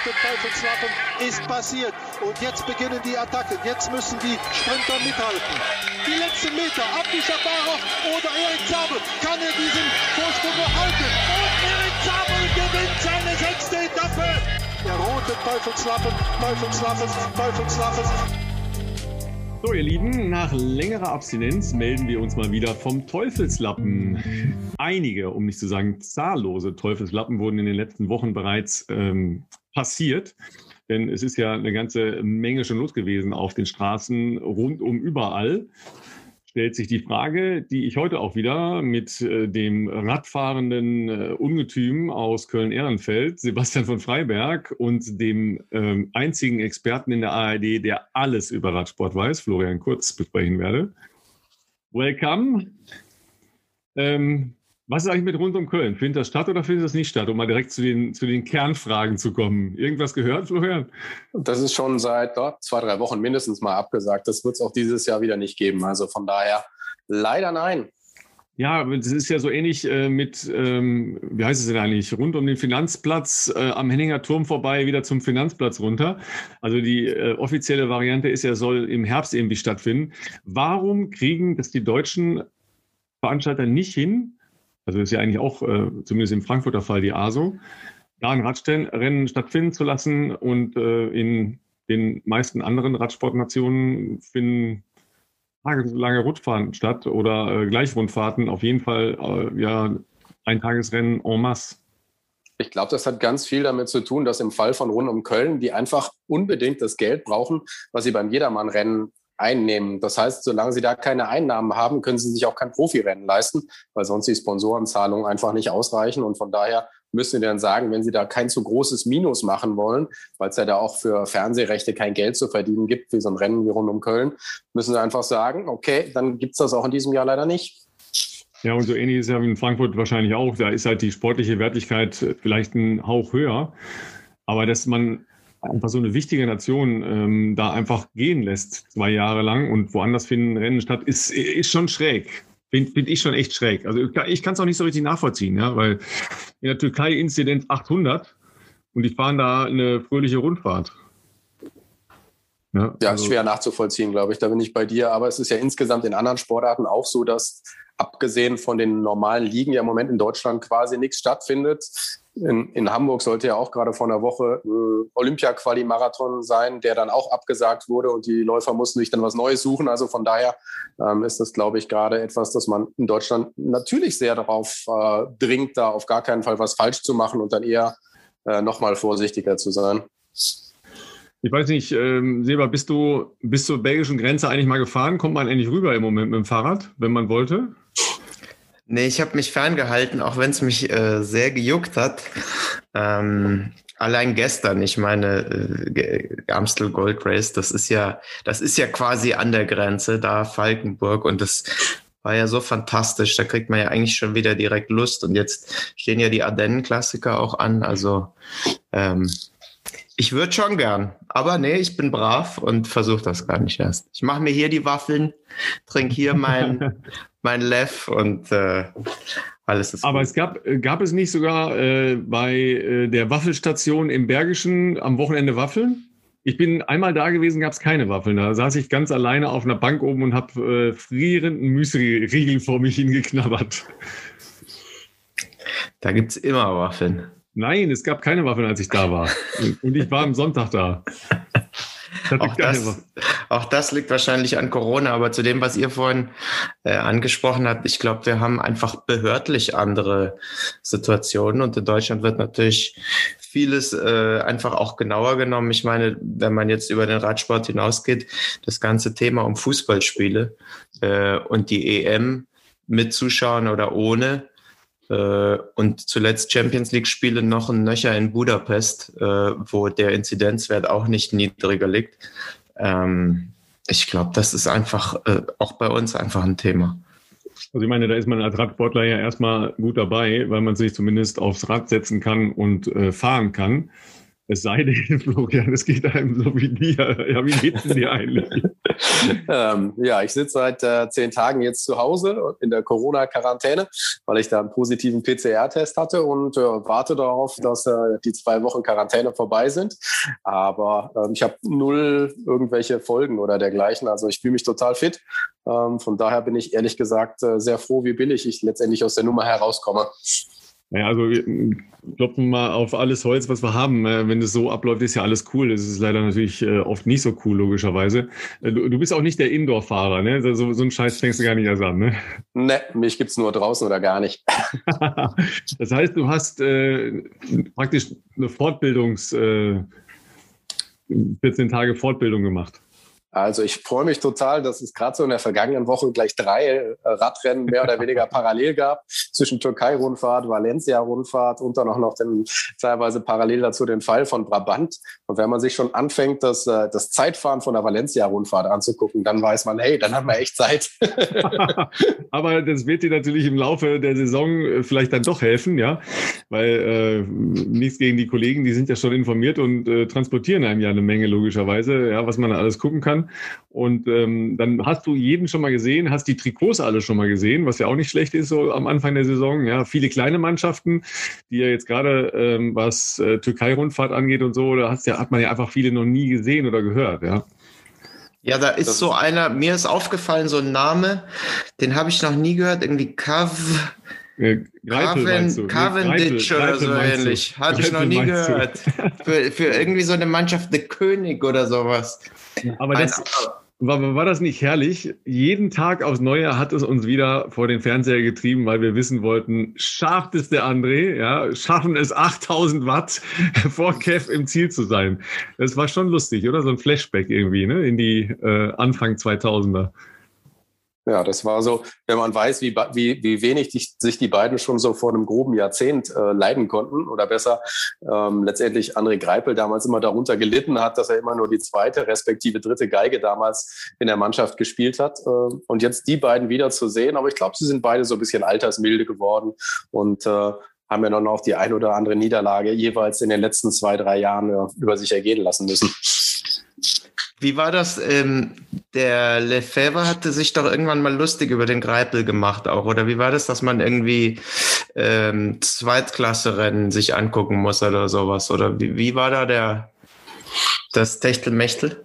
rote Teufelslappen ist passiert. Und jetzt beginnen die Attacken. Jetzt müssen die Sprinter mithalten. Die letzten Meter, Abdi Shabarov oder Erik Zabel. Kann er diesen Vorsprung erhalten? Und Erik Zabel gewinnt seine sechste Etappe. Der rote Teufelslappen, Teufelslappen, Teufelslappen. So, ihr Lieben, nach längerer Abstinenz melden wir uns mal wieder vom Teufelslappen. Einige, um nicht zu sagen zahllose Teufelslappen wurden in den letzten Wochen bereits ähm, passiert. Denn es ist ja eine ganze Menge schon los gewesen auf den Straßen rundum überall stellt sich die Frage, die ich heute auch wieder mit äh, dem radfahrenden äh, Ungetüm aus Köln-Ehrenfeld, Sebastian von Freiberg, und dem ähm, einzigen Experten in der ARD, der alles über Radsport weiß, Florian Kurz, besprechen werde. Welcome. Ähm, was ist eigentlich mit rund um Köln? Findet das statt oder findet das nicht statt? Um mal direkt zu den, zu den Kernfragen zu kommen. Irgendwas gehört, Florian? Das ist schon seit dort zwei, drei Wochen mindestens mal abgesagt. Das wird es auch dieses Jahr wieder nicht geben. Also von daher leider nein. Ja, es ist ja so ähnlich äh, mit, ähm, wie heißt es denn eigentlich, rund um den Finanzplatz äh, am Henninger Turm vorbei, wieder zum Finanzplatz runter. Also die äh, offizielle Variante ist ja, soll im Herbst irgendwie stattfinden. Warum kriegen das die deutschen Veranstalter nicht hin, also ist ja eigentlich auch, äh, zumindest im Frankfurter Fall, die ASO, da ein Radrennen stattfinden zu lassen und äh, in den meisten anderen Radsportnationen finden tageslange Rundfahrten statt oder äh, Gleichrundfahrten, auf jeden Fall äh, ja ein Tagesrennen en masse. Ich glaube, das hat ganz viel damit zu tun, dass im Fall von Rund um Köln die einfach unbedingt das Geld brauchen, was sie beim Jedermann-Rennen einnehmen. Das heißt, solange sie da keine Einnahmen haben, können sie sich auch kein Profirennen leisten, weil sonst die Sponsorenzahlungen einfach nicht ausreichen. Und von daher müssen sie dann sagen, wenn sie da kein zu großes Minus machen wollen, weil es ja da auch für Fernsehrechte kein Geld zu verdienen gibt, wie so ein Rennen wie rund um Köln, müssen sie einfach sagen, okay, dann gibt es das auch in diesem Jahr leider nicht. Ja, und so ähnlich ist es ja in Frankfurt wahrscheinlich auch. Da ist halt die sportliche Wertigkeit vielleicht ein Hauch höher. Aber dass man einfach so eine wichtige Nation ähm, da einfach gehen lässt, zwei Jahre lang und woanders finden Rennen statt, ist, ist schon schräg. Finde find ich schon echt schräg. Also ich kann es auch nicht so richtig nachvollziehen, ja, weil in der Türkei Inzidenz 800 und die fahren da eine fröhliche Rundfahrt. Ja, ja also, schwer nachzuvollziehen, glaube ich. Da bin ich bei dir. Aber es ist ja insgesamt in anderen Sportarten auch so, dass abgesehen von den normalen Ligen ja im Moment in Deutschland quasi nichts stattfindet. In, in Hamburg sollte ja auch gerade vor einer Woche äh, Olympia-Quali-Marathon sein, der dann auch abgesagt wurde und die Läufer mussten sich dann was Neues suchen. Also von daher ähm, ist das, glaube ich, gerade etwas, dass man in Deutschland natürlich sehr darauf äh, dringt, da auf gar keinen Fall was falsch zu machen und dann eher äh, nochmal vorsichtiger zu sein. Ich weiß nicht, ähm, Seba, bist du bis zur belgischen Grenze eigentlich mal gefahren? Kommt man endlich rüber im Moment mit dem Fahrrad, wenn man wollte? Nee, ich habe mich ferngehalten, auch wenn es mich äh, sehr gejuckt hat. Ähm, allein gestern, ich meine, äh, Amstel Gold Race, das ist ja, das ist ja quasi an der Grenze, da Falkenburg und das war ja so fantastisch. Da kriegt man ja eigentlich schon wieder direkt Lust. Und jetzt stehen ja die Ardennen-Klassiker auch an. Also ähm, ich würde schon gern, aber nee, ich bin brav und versuche das gar nicht erst. Ich mache mir hier die Waffeln, trinke hier mein, mein Lev und äh, alles ist Aber gut. es gab, gab es nicht sogar äh, bei äh, der Waffelstation im Bergischen am Wochenende Waffeln? Ich bin einmal da gewesen, gab es keine Waffeln. Da saß ich ganz alleine auf einer Bank oben und habe äh, frierenden Müsli-Riegel vor mich hingeknabbert. Da gibt es immer Waffeln. Nein, es gab keine Waffeln, als ich da war. Und ich war am Sonntag da. Auch das, auch das, liegt wahrscheinlich an Corona, aber zu dem, was ihr vorhin äh, angesprochen habt, ich glaube, wir haben einfach behördlich andere Situationen und in Deutschland wird natürlich vieles äh, einfach auch genauer genommen. Ich meine, wenn man jetzt über den Radsport hinausgeht, das ganze Thema um Fußballspiele äh, und die EM mit Zuschauern oder ohne, und zuletzt Champions League-Spiele noch ein Nöcher in Budapest, äh, wo der Inzidenzwert auch nicht niedriger liegt. Ähm, ich glaube, das ist einfach äh, auch bei uns einfach ein Thema. Also ich meine, da ist man als Radsportler ja erstmal gut dabei, weil man sich zumindest aufs Rad setzen kann und äh, fahren kann. Es sei denn, Florian, es geht einem so wie dir. Ja, wie geht's denn dir eigentlich? ähm, ja, ich sitze seit äh, zehn Tagen jetzt zu Hause in der Corona-Quarantäne, weil ich da einen positiven PCR-Test hatte und äh, warte darauf, dass äh, die zwei Wochen Quarantäne vorbei sind. Aber ähm, ich habe null irgendwelche Folgen oder dergleichen. Also ich fühle mich total fit. Ähm, von daher bin ich ehrlich gesagt äh, sehr froh, wie billig ich letztendlich aus der Nummer herauskomme. Ja, also wir klopfen mal auf alles Holz, was wir haben. Äh, wenn es so abläuft, ist ja alles cool. Das ist leider natürlich äh, oft nicht so cool, logischerweise. Äh, du, du bist auch nicht der Indoor-Fahrer, ne? So, so einen Scheiß fängst du gar nicht erst an, ne? Ne, mich gibt's nur draußen oder gar nicht. das heißt, du hast äh, praktisch eine Fortbildungs, äh, 14 Tage Fortbildung gemacht. Also ich freue mich total, dass es gerade so in der vergangenen Woche gleich drei äh, Radrennen mehr oder weniger parallel gab zwischen Türkei-Rundfahrt, Valencia-Rundfahrt und dann auch noch den, teilweise parallel dazu den Fall von Brabant. Und wenn man sich schon anfängt, das, äh, das Zeitfahren von der Valencia-Rundfahrt anzugucken, dann weiß man, hey, dann haben wir echt Zeit. Aber das wird dir natürlich im Laufe der Saison äh, vielleicht dann doch helfen, ja, weil äh, nichts gegen die Kollegen, die sind ja schon informiert und äh, transportieren einem ja eine Menge logischerweise, ja, was man alles gucken kann. Und ähm, dann hast du jeden schon mal gesehen, hast die Trikots alle schon mal gesehen, was ja auch nicht schlecht ist so am Anfang der Saison. Ja, viele kleine Mannschaften, die ja jetzt gerade ähm, was äh, Türkei-Rundfahrt angeht und so, da hast ja, hat man ja einfach viele noch nie gesehen oder gehört. Ja. Ja, da ist so einer, mir ist aufgefallen, so ein Name, den habe ich noch nie gehört, irgendwie Kav. Äh, Greipel, Cavendish oder so ähnlich. Hatte ich noch nie gehört. für, für irgendwie so eine Mannschaft, der König oder sowas. Aber das, war, war das nicht herrlich? Jeden Tag aufs Neue hat es uns wieder vor den Fernseher getrieben, weil wir wissen wollten, schafft es der André, ja, schaffen es 8000 Watt vor Kev im Ziel zu sein. Das war schon lustig, oder? So ein Flashback irgendwie, ne, in die äh, Anfang 2000er. Ja, das war so, wenn man weiß, wie, wie, wie wenig die, sich die beiden schon so vor einem groben Jahrzehnt äh, leiden konnten oder besser ähm, letztendlich André Greipel damals immer darunter gelitten hat, dass er immer nur die zweite respektive dritte Geige damals in der Mannschaft gespielt hat. Äh, und jetzt die beiden wieder zu sehen, aber ich glaube, sie sind beide so ein bisschen altersmilde geworden und äh, haben ja dann auch die ein oder andere Niederlage jeweils in den letzten zwei, drei Jahren äh, über sich ergehen lassen müssen. Wie war das? Ähm, der Lefebvre hatte sich doch irgendwann mal lustig über den Greipel gemacht auch, oder wie war das, dass man irgendwie ähm, Zweitklasse-Rennen sich angucken muss oder sowas? Oder wie, wie war da der das Techtelmechtel?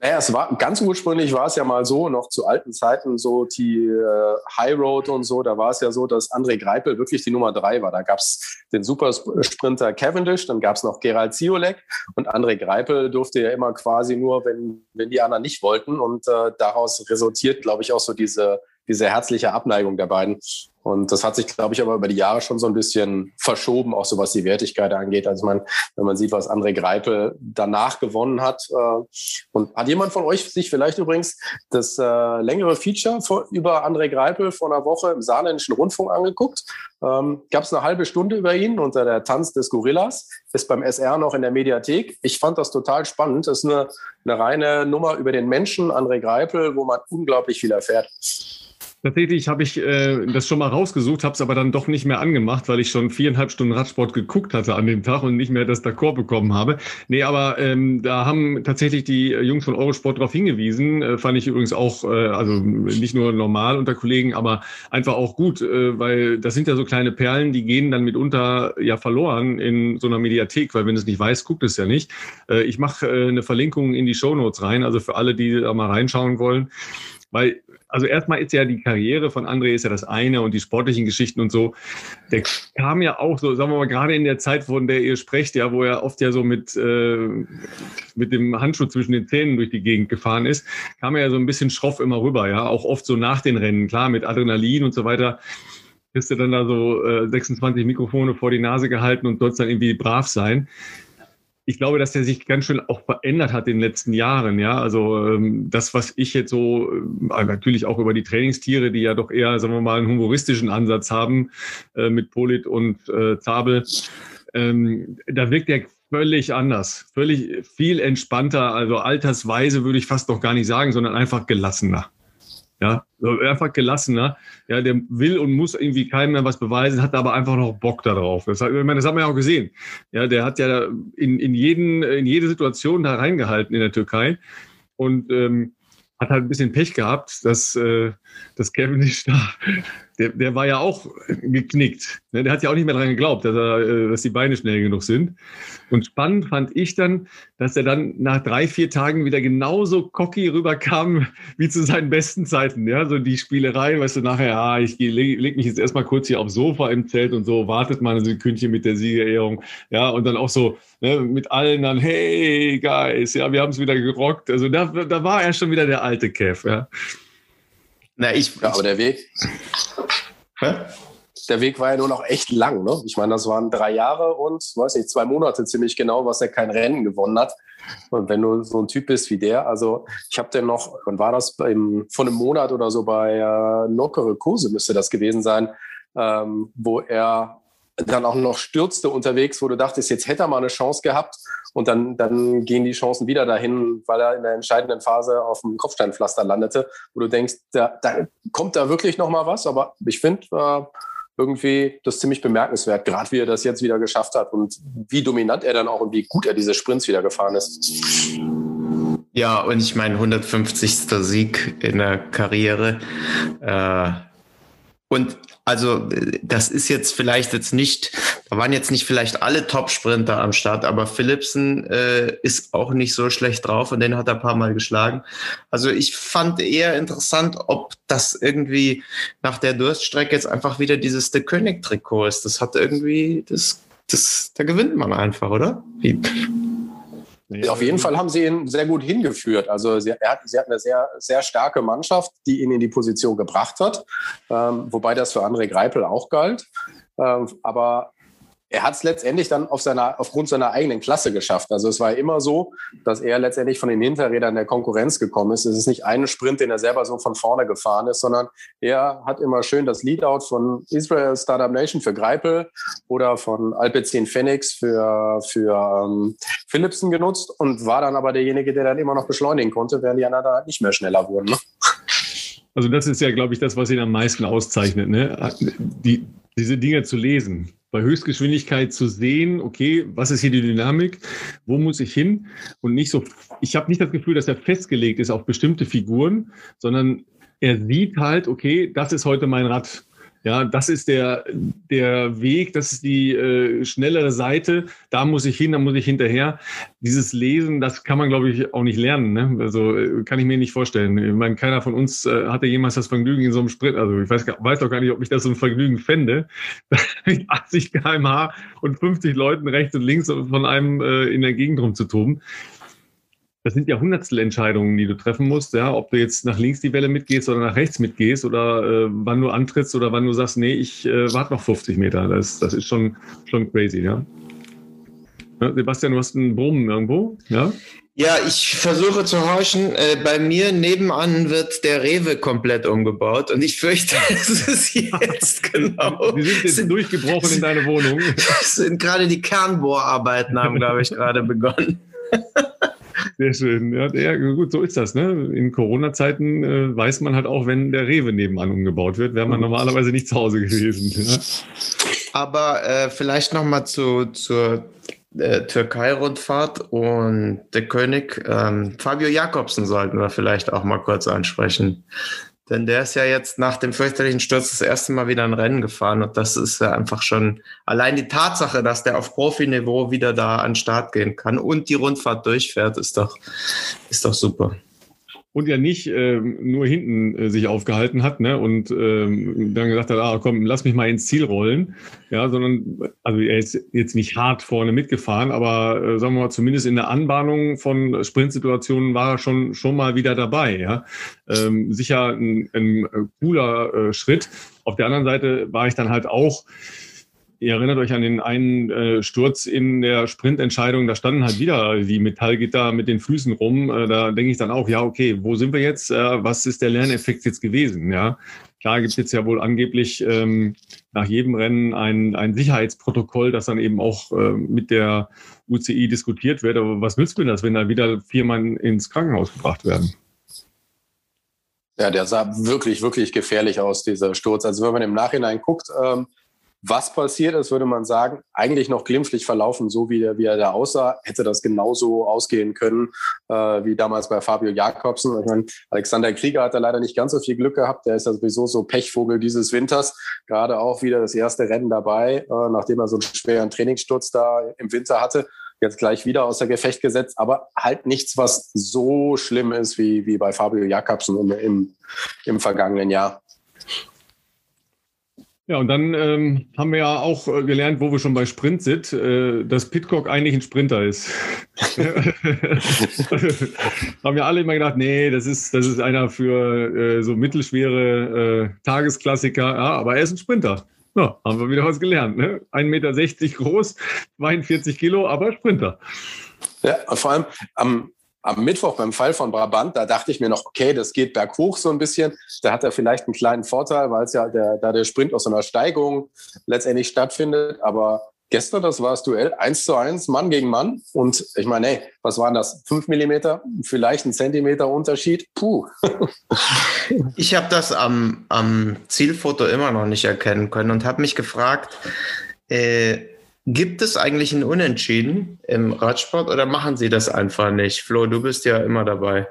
Naja, es war ganz ursprünglich war es ja mal so, noch zu alten Zeiten, so die äh, High Road und so, da war es ja so, dass André Greipel wirklich die Nummer drei war. Da gab es den Supersprinter Cavendish, dann gab es noch Gerald Ziolek und André Greipel durfte ja immer quasi nur, wenn, wenn die anderen nicht wollten. Und äh, daraus resultiert, glaube ich, auch so diese, diese herzliche Abneigung der beiden. Und das hat sich, glaube ich, aber über die Jahre schon so ein bisschen verschoben, auch so was die Wertigkeit angeht. Also man, wenn man sieht, was André Greipel danach gewonnen hat. Äh, und hat jemand von euch sich vielleicht übrigens das äh, längere Feature vor, über André Greipel vor einer Woche im Saarländischen Rundfunk angeguckt? Ähm, Gab es eine halbe Stunde über ihn unter der Tanz des Gorillas. Ist beim SR noch in der Mediathek. Ich fand das total spannend. Das ist eine, eine reine Nummer über den Menschen André Greipel, wo man unglaublich viel erfährt. Tatsächlich habe ich äh, das schon mal rausgesucht, habe es aber dann doch nicht mehr angemacht, weil ich schon viereinhalb Stunden Radsport geguckt hatte an dem Tag und nicht mehr das D'accord bekommen habe. Nee, aber ähm, da haben tatsächlich die Jungs von Eurosport darauf hingewiesen. Äh, fand ich übrigens auch, äh, also nicht nur normal unter Kollegen, aber einfach auch gut, äh, weil das sind ja so kleine Perlen, die gehen dann mitunter ja verloren in so einer Mediathek, weil wenn es nicht weiß, guckt es ja nicht. Äh, ich mache äh, eine Verlinkung in die Show Notes rein, also für alle, die da mal reinschauen wollen. Weil also erstmal ist ja die Karriere von André ist ja das eine und die sportlichen Geschichten und so. Der kam ja auch so, sagen wir mal, gerade in der Zeit, von der ihr sprecht, ja, wo er oft ja so mit, äh, mit dem Handschuh zwischen den Zähnen durch die Gegend gefahren ist, kam er ja so ein bisschen schroff immer rüber, ja. Auch oft so nach den Rennen, klar, mit Adrenalin und so weiter. Bist du dann da so äh, 26 Mikrofone vor die Nase gehalten und sollst dann irgendwie brav sein ich glaube, dass der sich ganz schön auch verändert hat in den letzten Jahren. Ja, also ähm, das, was ich jetzt so äh, natürlich auch über die Trainingstiere, die ja doch eher, sagen wir mal, einen humoristischen Ansatz haben äh, mit Polit und äh, Zabel, ähm, da wirkt der völlig anders, völlig viel entspannter, also altersweise würde ich fast noch gar nicht sagen, sondern einfach gelassener. Ja, einfach gelassener. Ja, der will und muss irgendwie keinem mehr was beweisen, hat aber einfach noch Bock darauf. Das, ich meine, das haben wir ja auch gesehen. Ja, der hat ja in, in, jeden, in jede Situation da reingehalten in der Türkei. Und ähm, hat halt ein bisschen Pech gehabt, dass, äh, dass Kevin nicht da der, der war ja auch geknickt. Ne? Der hat ja auch nicht mehr daran geglaubt, dass, er, äh, dass die Beine schnell genug sind. Und spannend fand ich dann, dass er dann nach drei, vier Tagen wieder genauso cocky rüberkam wie zu seinen besten Zeiten. Ja, so die Spielerei, weißt du, nachher, ja, ich leg, leg mich jetzt erstmal kurz hier aufs Sofa im Zelt und so, wartet mal ein Sekündchen mit der Siegerehrung. Ja, und dann auch so ne, mit allen dann, hey, Guys, ja, wir haben es wieder gerockt. Also da, da war er schon wieder der alte Kev, ja. Na, ich, ja, aber der Weg. Hä? Der Weg war ja nur noch echt lang. Ne? Ich meine, das waren drei Jahre und, weiß nicht, zwei Monate ziemlich genau, was er kein Rennen gewonnen hat. Und wenn du so ein Typ bist wie der, also ich habe den noch, wann war das, beim, vor einem Monat oder so bei äh, Nockere Kurse müsste das gewesen sein, ähm, wo er dann auch noch stürzte unterwegs, wo du dachtest, jetzt hätte er mal eine Chance gehabt und dann, dann gehen die Chancen wieder dahin, weil er in der entscheidenden Phase auf dem Kopfsteinpflaster landete, wo du denkst, da, da kommt da wirklich noch mal was, aber ich finde äh, irgendwie das ziemlich bemerkenswert, gerade wie er das jetzt wieder geschafft hat und wie dominant er dann auch und wie gut er diese Sprints wieder gefahren ist. Ja, und ich meine, 150. Sieg in der Karriere. Äh, und also das ist jetzt vielleicht jetzt nicht, da waren jetzt nicht vielleicht alle Top-Sprinter am Start, aber Philipsen äh, ist auch nicht so schlecht drauf und den hat er ein paar Mal geschlagen. Also ich fand eher interessant, ob das irgendwie nach der Durststrecke jetzt einfach wieder dieses De König-Trikot ist. Das hat irgendwie, das, das, da gewinnt man einfach, oder? Wie? Ja, auf jeden Fall haben sie ihn sehr gut hingeführt. Also sie, er hat, sie hat eine sehr, sehr starke Mannschaft, die ihn in die Position gebracht hat, ähm, wobei das für André Greipel auch galt. Ähm, aber er hat es letztendlich dann auf seiner, aufgrund seiner eigenen Klasse geschafft. Also es war immer so, dass er letztendlich von den Hinterrädern der Konkurrenz gekommen ist. Es ist nicht ein Sprint, den er selber so von vorne gefahren ist, sondern er hat immer schön das Leadout von Israel Startup Nation für Greipel oder von Alpecin Phoenix für, für ähm, Philipsen genutzt und war dann aber derjenige, der dann immer noch beschleunigen konnte, während die anderen da nicht mehr schneller wurden. Ne? Also das ist ja, glaube ich, das, was ihn am meisten auszeichnet, ne? Die, diese Dinge zu lesen bei Höchstgeschwindigkeit zu sehen, okay, was ist hier die Dynamik, wo muss ich hin und nicht so, ich habe nicht das Gefühl, dass er festgelegt ist auf bestimmte Figuren, sondern er sieht halt, okay, das ist heute mein Rad. Ja, das ist der, der Weg, das ist die äh, schnellere Seite. Da muss ich hin, da muss ich hinterher. Dieses Lesen, das kann man, glaube ich, auch nicht lernen. Ne? Also äh, kann ich mir nicht vorstellen. Ich meine, keiner von uns äh, hatte jemals das Vergnügen in so einem Sprint. Also ich weiß, weiß doch gar nicht, ob ich das so ein Vergnügen fände, mit 80 km/h und 50 Leuten rechts und links von einem äh, in der Gegend rumzutoben das sind ja Hundertstelentscheidungen, die du treffen musst, ja, ob du jetzt nach links die Welle mitgehst oder nach rechts mitgehst oder äh, wann du antrittst oder wann du sagst, nee, ich äh, warte noch 50 Meter. Das, das ist schon, schon crazy, ja. ja. Sebastian, du hast einen Brummen irgendwo, ja? Ja, ich versuche zu horchen. Äh, bei mir nebenan wird der Rewe komplett umgebaut und ich fürchte, es ist jetzt genau. Die sind jetzt sind, durchgebrochen in deine Wohnung. sind gerade die Kernbohrarbeiten haben, glaube ich, gerade begonnen. Sehr schön. Ja, ja, gut, so ist das. Ne? In Corona-Zeiten äh, weiß man halt auch, wenn der Rewe nebenan umgebaut wird, wäre man normalerweise nicht zu Hause gewesen. Ja? Aber äh, vielleicht nochmal zu, zur äh, Türkei-Rundfahrt und der König. Ähm, Fabio Jakobsen sollten wir vielleicht auch mal kurz ansprechen. Denn der ist ja jetzt nach dem fürchterlichen Sturz das erste Mal wieder ein Rennen gefahren. Und das ist ja einfach schon allein die Tatsache, dass der auf Profiniveau wieder da an den Start gehen kann und die Rundfahrt durchfährt, ist doch, ist doch super und ja nicht ähm, nur hinten äh, sich aufgehalten hat ne, und ähm, dann gesagt hat, ah, komm, lass mich mal ins Ziel rollen, ja, sondern also er ist jetzt nicht hart vorne mitgefahren, aber äh, sagen wir mal zumindest in der Anbahnung von Sprintsituationen war er schon schon mal wieder dabei, ja, ähm, sicher ein, ein äh, cooler äh, Schritt. Auf der anderen Seite war ich dann halt auch Ihr erinnert euch an den einen äh, Sturz in der Sprintentscheidung, da standen halt wieder die Metallgitter mit den Füßen rum. Äh, da denke ich dann auch, ja, okay, wo sind wir jetzt? Äh, was ist der Lerneffekt jetzt gewesen? Ja, klar gibt es jetzt ja wohl angeblich ähm, nach jedem Rennen ein, ein Sicherheitsprotokoll, das dann eben auch äh, mit der UCI diskutiert wird. Aber was nützt mir das, wenn da wieder vier Mann ins Krankenhaus gebracht werden? Ja, der sah wirklich, wirklich gefährlich aus, dieser Sturz. Also wenn man im Nachhinein guckt, ähm, was passiert ist, würde man sagen, eigentlich noch glimpflich verlaufen, so wie, er, wie er da aussah, hätte das genauso ausgehen können äh, wie damals bei Fabio Jakobsen. Ich meine, Alexander Krieger hat da leider nicht ganz so viel Glück gehabt. Der ist ja sowieso so Pechvogel dieses Winters. Gerade auch wieder das erste Rennen dabei, äh, nachdem er so einen schweren Trainingssturz da im Winter hatte jetzt gleich wieder außer Gefecht gesetzt, aber halt nichts, was so schlimm ist wie, wie bei Fabio Jakobsen im, im, im vergangenen Jahr. Ja, und dann ähm, haben wir ja auch äh, gelernt, wo wir schon bei Sprint sind, äh, dass Pitcock eigentlich ein Sprinter ist. haben ja alle immer gedacht, nee, das ist, das ist einer für äh, so mittelschwere äh, Tagesklassiker, ja, aber er ist ein Sprinter. Ja, haben wir wieder was gelernt. Ne? 1,60 Meter groß, 42 Kilo, aber Sprinter. Ja, vor allem am, am Mittwoch beim Fall von Brabant, da dachte ich mir noch, okay, das geht berghoch so ein bisschen. Da hat er vielleicht einen kleinen Vorteil, weil es ja der, da der Sprint aus so einer Steigung letztendlich stattfindet. Aber gestern, das war das Duell eins zu eins, Mann gegen Mann. Und ich meine, hey, was waren das? Fünf Millimeter? Vielleicht ein Zentimeter Unterschied? Puh. ich habe das am, am Zielfoto immer noch nicht erkennen können und habe mich gefragt, äh, Gibt es eigentlich ein Unentschieden im Radsport oder machen Sie das einfach nicht? Flo, du bist ja immer dabei.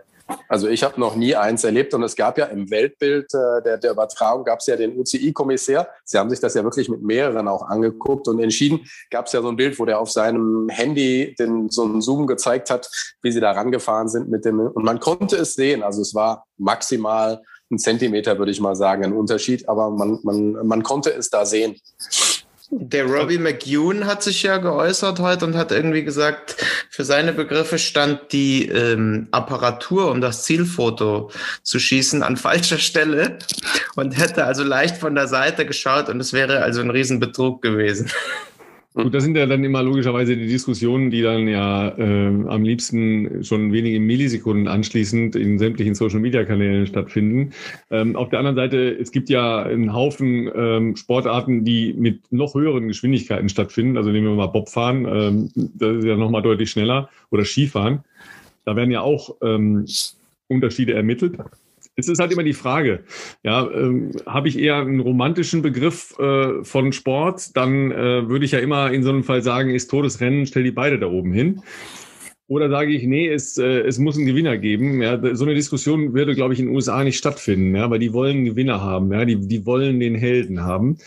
Also ich habe noch nie eins erlebt und es gab ja im Weltbild äh, der, der Übertragung gab es ja den UCI-Kommissär. Sie haben sich das ja wirklich mit mehreren auch angeguckt und entschieden gab es ja so ein Bild, wo der auf seinem Handy den, so einen Zoom gezeigt hat, wie sie da rangefahren sind mit dem und man konnte es sehen. Also es war maximal ein Zentimeter, würde ich mal sagen, ein Unterschied, aber man, man, man konnte es da sehen. Der Robbie McEwen hat sich ja geäußert heute und hat irgendwie gesagt, für seine Begriffe stand die ähm, Apparatur, um das Zielfoto zu schießen, an falscher Stelle und hätte also leicht von der Seite geschaut und es wäre also ein Riesenbetrug gewesen. Gut, das sind ja dann immer logischerweise die Diskussionen, die dann ja äh, am liebsten schon wenige Millisekunden anschließend in sämtlichen Social-Media-Kanälen stattfinden. Ähm, auf der anderen Seite, es gibt ja einen Haufen ähm, Sportarten, die mit noch höheren Geschwindigkeiten stattfinden. Also nehmen wir mal Bobfahren, ähm, das ist ja nochmal deutlich schneller, oder Skifahren. Da werden ja auch ähm, Unterschiede ermittelt. Es ist halt immer die Frage, ja, ähm, habe ich eher einen romantischen Begriff äh, von Sport, dann äh, würde ich ja immer in so einem Fall sagen, ist Todesrennen, stell die beide da oben hin. Oder sage ich, nee, es, äh, es muss einen Gewinner geben. Ja, so eine Diskussion würde, glaube ich, in den USA nicht stattfinden, ja, weil die wollen einen Gewinner haben, ja, die, die wollen den Helden haben.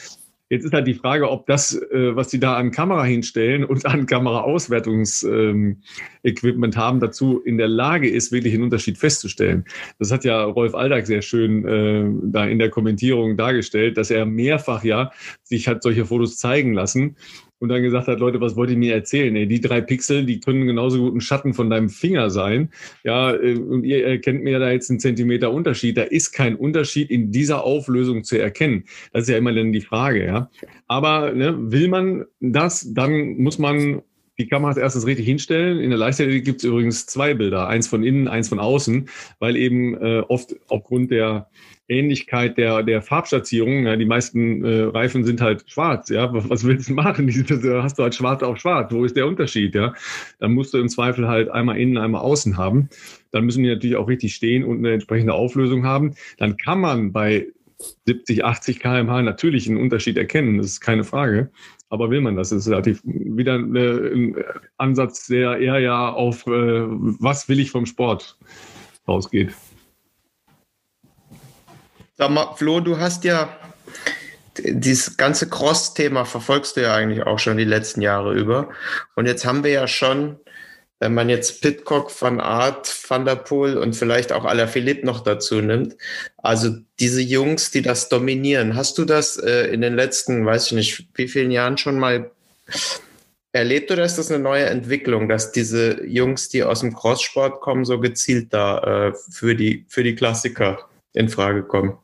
Jetzt ist halt die Frage, ob das, äh, was sie da an Kamera hinstellen und an Kameraauswertungsequipment ähm, haben, dazu in der Lage ist, wirklich einen Unterschied festzustellen. Das hat ja Rolf Aldag sehr schön äh, da in der Kommentierung dargestellt, dass er mehrfach ja sich hat solche Fotos zeigen lassen und dann gesagt hat, Leute, was wollt ihr mir erzählen? Ey, die drei Pixel, die können genauso gut ein Schatten von deinem Finger sein. Ja, äh, und ihr erkennt mir da jetzt einen Zentimeter Unterschied. Da ist kein Unterschied in dieser Auflösung zu erkennen. Das ist ja immer dann die Frage, ja. Aber ne, will man das, dann muss man die Kamera als erstes richtig hinstellen. In der Leichtathletik gibt es übrigens zwei Bilder, eins von innen, eins von außen, weil eben äh, oft aufgrund der Ähnlichkeit der, der Farbschattierung. Ja, die meisten äh, Reifen sind halt schwarz. Ja, was willst du machen? Die, hast du halt schwarz auf schwarz. Wo ist der Unterschied? Ja, dann musst du im Zweifel halt einmal innen, einmal außen haben. Dann müssen die natürlich auch richtig stehen und eine entsprechende Auflösung haben. Dann kann man bei 70, 80 km/h natürlich einen Unterschied erkennen. Das ist keine Frage. Aber will man das? Das ist relativ wieder ein Ansatz, der eher ja auf, äh, was will ich vom Sport rausgeht. Sag mal, Flo, du hast ja dieses ganze Cross-Thema verfolgst du ja eigentlich auch schon die letzten Jahre über. Und jetzt haben wir ja schon, wenn man jetzt Pitcock, Van Art, Van der Poel und vielleicht auch Alaphilippe noch dazu nimmt, also diese Jungs, die das dominieren. Hast du das äh, in den letzten, weiß ich nicht, wie vielen Jahren schon mal erlebt oder ist das eine neue Entwicklung, dass diese Jungs, die aus dem Crosssport kommen, so gezielt da äh, für, die, für die Klassiker in Frage kommen?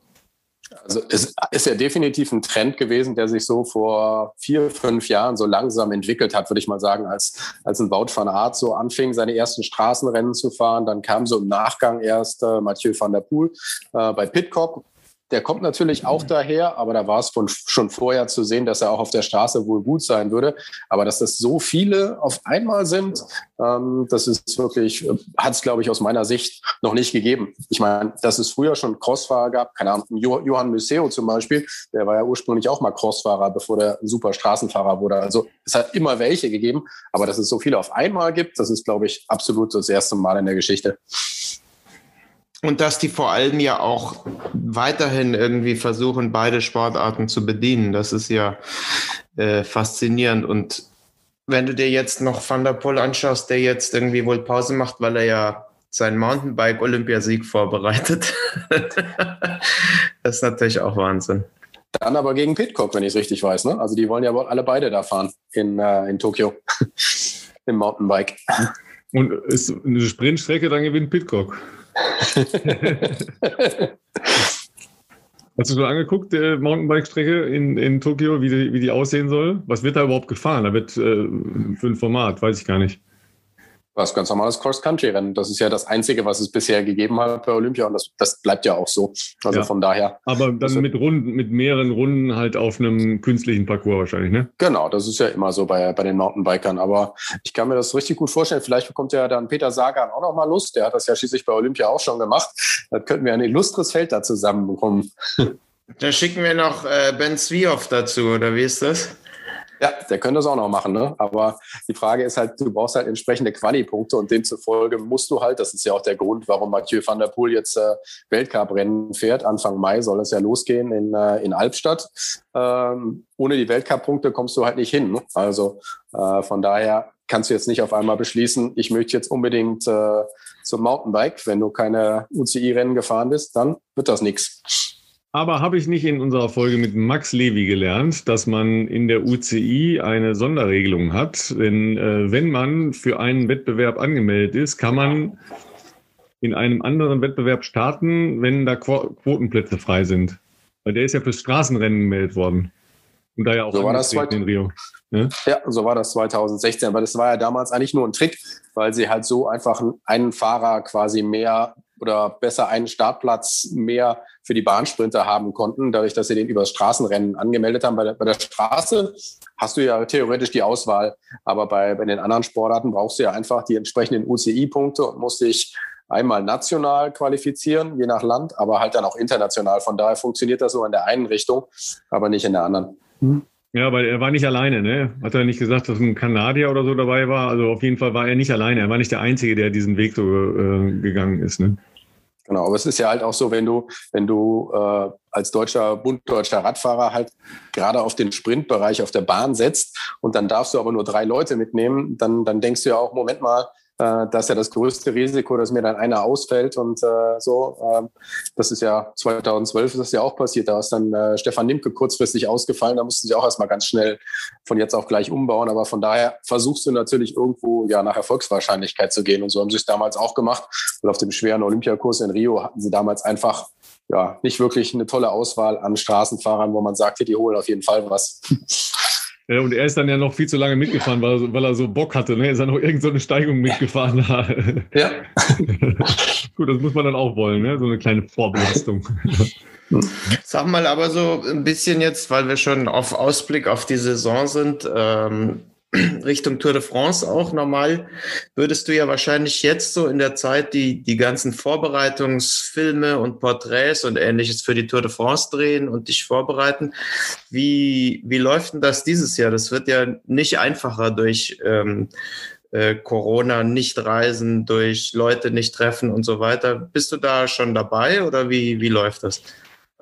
Also es ist ja definitiv ein Trend gewesen, der sich so vor vier, fünf Jahren so langsam entwickelt hat, würde ich mal sagen, als, als ein Wout van Aert so anfing, seine ersten Straßenrennen zu fahren. Dann kam so im Nachgang erst äh, Mathieu van der Poel äh, bei Pitcock der kommt natürlich auch daher, aber da war es von, schon vorher zu sehen, dass er auch auf der Straße wohl gut sein würde. Aber dass das so viele auf einmal sind, ähm, das ist wirklich, hat es, glaube ich, aus meiner Sicht noch nicht gegeben. Ich meine, dass es früher schon Crossfahrer gab, keine Ahnung, Johann Museo zum Beispiel, der war ja ursprünglich auch mal Crossfahrer, bevor der super Straßenfahrer wurde. Also es hat immer welche gegeben, aber dass es so viele auf einmal gibt, das ist, glaube ich, absolut das erste Mal in der Geschichte. Und dass die vor allem ja auch weiterhin irgendwie versuchen, beide Sportarten zu bedienen. Das ist ja äh, faszinierend. Und wenn du dir jetzt noch Van der Poel anschaust, der jetzt irgendwie wohl Pause macht, weil er ja seinen Mountainbike-Olympiasieg vorbereitet. das ist natürlich auch Wahnsinn. Dann aber gegen Pitcock, wenn ich es richtig weiß. Ne? Also die wollen ja wohl alle beide da fahren in, äh, in Tokio im Mountainbike. Und ist eine Sprintstrecke, dann gewinnt Pitcock. Hast du schon angeguckt, der Mountainbike-Strecke in, in Tokio, wie die, wie die aussehen soll? Was wird da überhaupt gefahren? Da wird äh, für ein Format, weiß ich gar nicht was ganz normales Cross-Country-Rennen. Das ist ja das Einzige, was es bisher gegeben hat bei Olympia und das, das bleibt ja auch so. Also ja. von daher. Aber dann mit Runden, mit mehreren Runden halt auf einem künstlichen Parcours wahrscheinlich, ne? Genau, das ist ja immer so bei, bei den Mountainbikern. Aber ich kann mir das richtig gut vorstellen. Vielleicht bekommt ja dann Peter Sagan auch noch mal Lust. Der hat das ja schließlich bei Olympia auch schon gemacht. Dann könnten wir ein illustres Feld da zusammenbekommen. Dann schicken wir noch äh, Ben Zwiehoff dazu, oder wie ist das? Ja, der könnte das auch noch machen, ne? Aber die Frage ist halt, du brauchst halt entsprechende Quali-Punkte und demzufolge musst du halt, das ist ja auch der Grund, warum Mathieu van der Poel jetzt äh, Weltcup-Rennen fährt. Anfang Mai soll es ja losgehen in, äh, in Albstadt. Ähm, ohne die Weltcup-Punkte kommst du halt nicht hin. Ne? Also äh, von daher kannst du jetzt nicht auf einmal beschließen, ich möchte jetzt unbedingt äh, zum Mountainbike. Wenn du keine UCI-Rennen gefahren bist, dann wird das nichts. Aber habe ich nicht in unserer Folge mit Max Levy gelernt, dass man in der UCI eine Sonderregelung hat? Denn äh, wenn man für einen Wettbewerb angemeldet ist, kann man in einem anderen Wettbewerb starten, wenn da Qu Quotenplätze frei sind. Weil der ist ja fürs Straßenrennen gemeldet worden. Und da ja auch so war das in Rio. Ja? ja, so war das 2016. Aber das war ja damals eigentlich nur ein Trick, weil sie halt so einfach einen Fahrer quasi mehr oder besser einen Startplatz mehr für die Bahnsprinter haben konnten, dadurch, dass sie den über das Straßenrennen angemeldet haben. Bei der, bei der Straße hast du ja theoretisch die Auswahl, aber bei, bei den anderen Sportarten brauchst du ja einfach die entsprechenden UCI-Punkte und musst dich einmal national qualifizieren, je nach Land, aber halt dann auch international. Von daher funktioniert das so in der einen Richtung, aber nicht in der anderen. Mhm. Ja, weil er war nicht alleine, ne? Hat er nicht gesagt, dass ein Kanadier oder so dabei war? Also auf jeden Fall war er nicht alleine. Er war nicht der Einzige, der diesen Weg so äh, gegangen ist, ne? Genau, aber es ist ja halt auch so, wenn du, wenn du äh, als deutscher, bunddeutscher Radfahrer halt gerade auf den Sprintbereich auf der Bahn setzt und dann darfst du aber nur drei Leute mitnehmen, dann, dann denkst du ja auch, Moment mal, äh, das ist ja das größte Risiko, dass mir dann einer ausfällt und äh, so. Äh, das ist ja 2012 ist das ja auch passiert. Da ist dann äh, Stefan Nimke kurzfristig ausgefallen. Da mussten sie auch erstmal ganz schnell von jetzt auf gleich umbauen. Aber von daher versuchst du natürlich irgendwo ja nach Erfolgswahrscheinlichkeit zu gehen. Und so haben sie es damals auch gemacht. Und auf dem schweren Olympiakurs in Rio hatten sie damals einfach ja, nicht wirklich eine tolle Auswahl an Straßenfahrern, wo man sagt, die holen auf jeden Fall was. Ja, und er ist dann ja noch viel zu lange mitgefahren, weil er, weil er so Bock hatte. Ne? Er ist dann noch irgendeine so Steigung mitgefahren. ja. Gut, das muss man dann auch wollen, ne? so eine kleine Vorbelastung. Sag mal aber so ein bisschen jetzt, weil wir schon auf Ausblick auf die Saison sind. Ähm, Richtung Tour de France auch normal, würdest du ja wahrscheinlich jetzt so in der Zeit die, die ganzen Vorbereitungsfilme und Porträts und ähnliches für die Tour de France drehen und dich vorbereiten. Wie, wie läuft denn das dieses Jahr? Das wird ja nicht einfacher durch ähm, äh, Corona, nicht reisen, durch Leute nicht treffen und so weiter. Bist du da schon dabei oder wie, wie läuft das?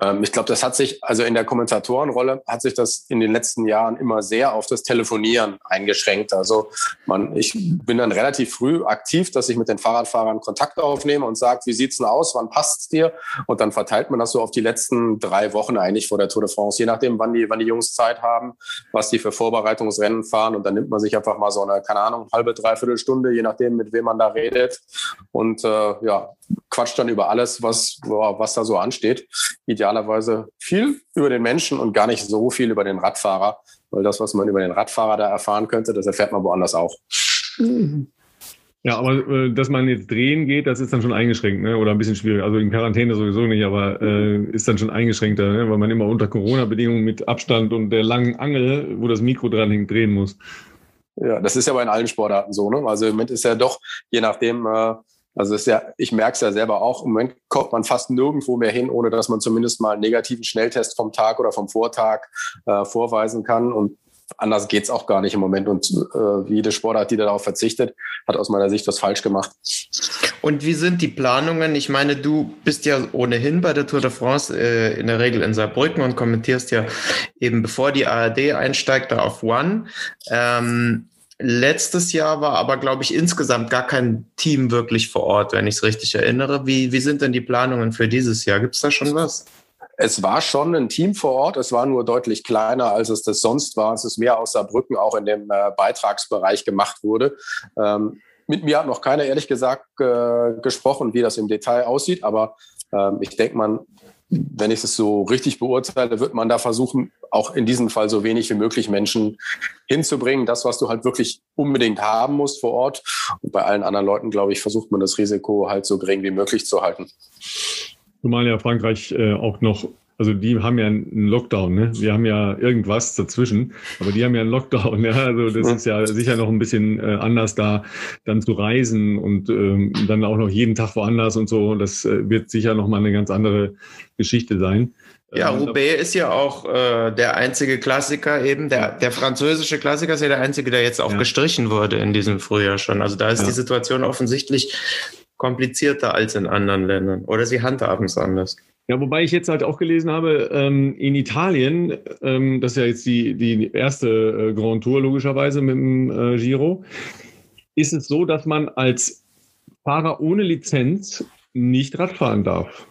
Ähm, ich glaube, das hat sich, also in der Kommentatorenrolle hat sich das in den letzten Jahren immer sehr auf das Telefonieren eingeschränkt. Also man, ich bin dann relativ früh aktiv, dass ich mit den Fahrradfahrern Kontakt aufnehme und sage, wie sieht's denn aus, wann passt's dir? Und dann verteilt man das so auf die letzten drei Wochen eigentlich vor der Tour de France, je nachdem, wann die, wann die Jungs Zeit haben, was die für Vorbereitungsrennen fahren. Und dann nimmt man sich einfach mal so eine, keine Ahnung, halbe, dreiviertel Stunde, je nachdem, mit wem man da redet. Und äh, ja, quatscht dann über alles, was, was da so ansteht. Idealerweise viel über den Menschen und gar nicht so viel über den Radfahrer, weil das, was man über den Radfahrer da erfahren könnte, das erfährt man woanders auch. Mhm. Ja, aber äh, dass man jetzt drehen geht, das ist dann schon eingeschränkt, ne? oder ein bisschen schwierig. Also in Quarantäne sowieso nicht, aber äh, ist dann schon eingeschränkter, ne? weil man immer unter Corona-Bedingungen mit Abstand und der langen Angel, wo das Mikro dran hängt, drehen muss. Ja, das ist ja bei in allen Sportarten so. Ne? Also im Moment ist ja doch, je nachdem, äh, also ist ja, ich merke es ja selber auch, im Moment kommt man fast nirgendwo mehr hin, ohne dass man zumindest mal einen negativen Schnelltest vom Tag oder vom Vortag äh, vorweisen kann. Und anders geht's auch gar nicht im Moment. Und äh, jede Sportart, die darauf verzichtet, hat aus meiner Sicht was falsch gemacht. Und wie sind die Planungen? Ich meine, du bist ja ohnehin bei der Tour de France äh, in der Regel in Saarbrücken und kommentierst ja eben bevor die ARD einsteigt, da auf One. Ähm, letztes Jahr war aber, glaube ich, insgesamt gar kein Team wirklich vor Ort, wenn ich es richtig erinnere. Wie, wie sind denn die Planungen für dieses Jahr? Gibt es da schon was? Es war schon ein Team vor Ort. Es war nur deutlich kleiner, als es das sonst war. Es ist mehr aus Saarbrücken auch in dem äh, Beitragsbereich gemacht wurde. Ähm, mit mir hat noch keiner ehrlich gesagt äh, gesprochen, wie das im Detail aussieht. Aber ähm, ich denke, man, wenn ich es so richtig beurteile, wird man da versuchen, auch in diesem Fall so wenig wie möglich Menschen hinzubringen. Das, was du halt wirklich unbedingt haben musst vor Ort. Und bei allen anderen Leuten, glaube ich, versucht man das Risiko halt so gering wie möglich zu halten. Zumal ja Frankreich äh, auch noch, also die haben ja einen Lockdown, ne? Die haben ja irgendwas dazwischen, aber die haben ja einen Lockdown, ja. Also das ist ja sicher noch ein bisschen äh, anders da, dann zu reisen und ähm, dann auch noch jeden Tag woanders und so. Das äh, wird sicher nochmal eine ganz andere Geschichte sein. Ja, ähm, Roubaix ist ja auch äh, der einzige Klassiker eben. Der, der französische Klassiker ist ja der einzige, der jetzt auch ja. gestrichen wurde in diesem Frühjahr schon. Also da ist ja. die Situation offensichtlich komplizierter als in anderen Ländern. Oder sie handhaben es anders. Ja, wobei ich jetzt halt auch gelesen habe, ähm, in Italien, ähm, das ist ja jetzt die, die erste äh, Grand Tour logischerweise mit dem äh, Giro, ist es so, dass man als Fahrer ohne Lizenz nicht Radfahren darf.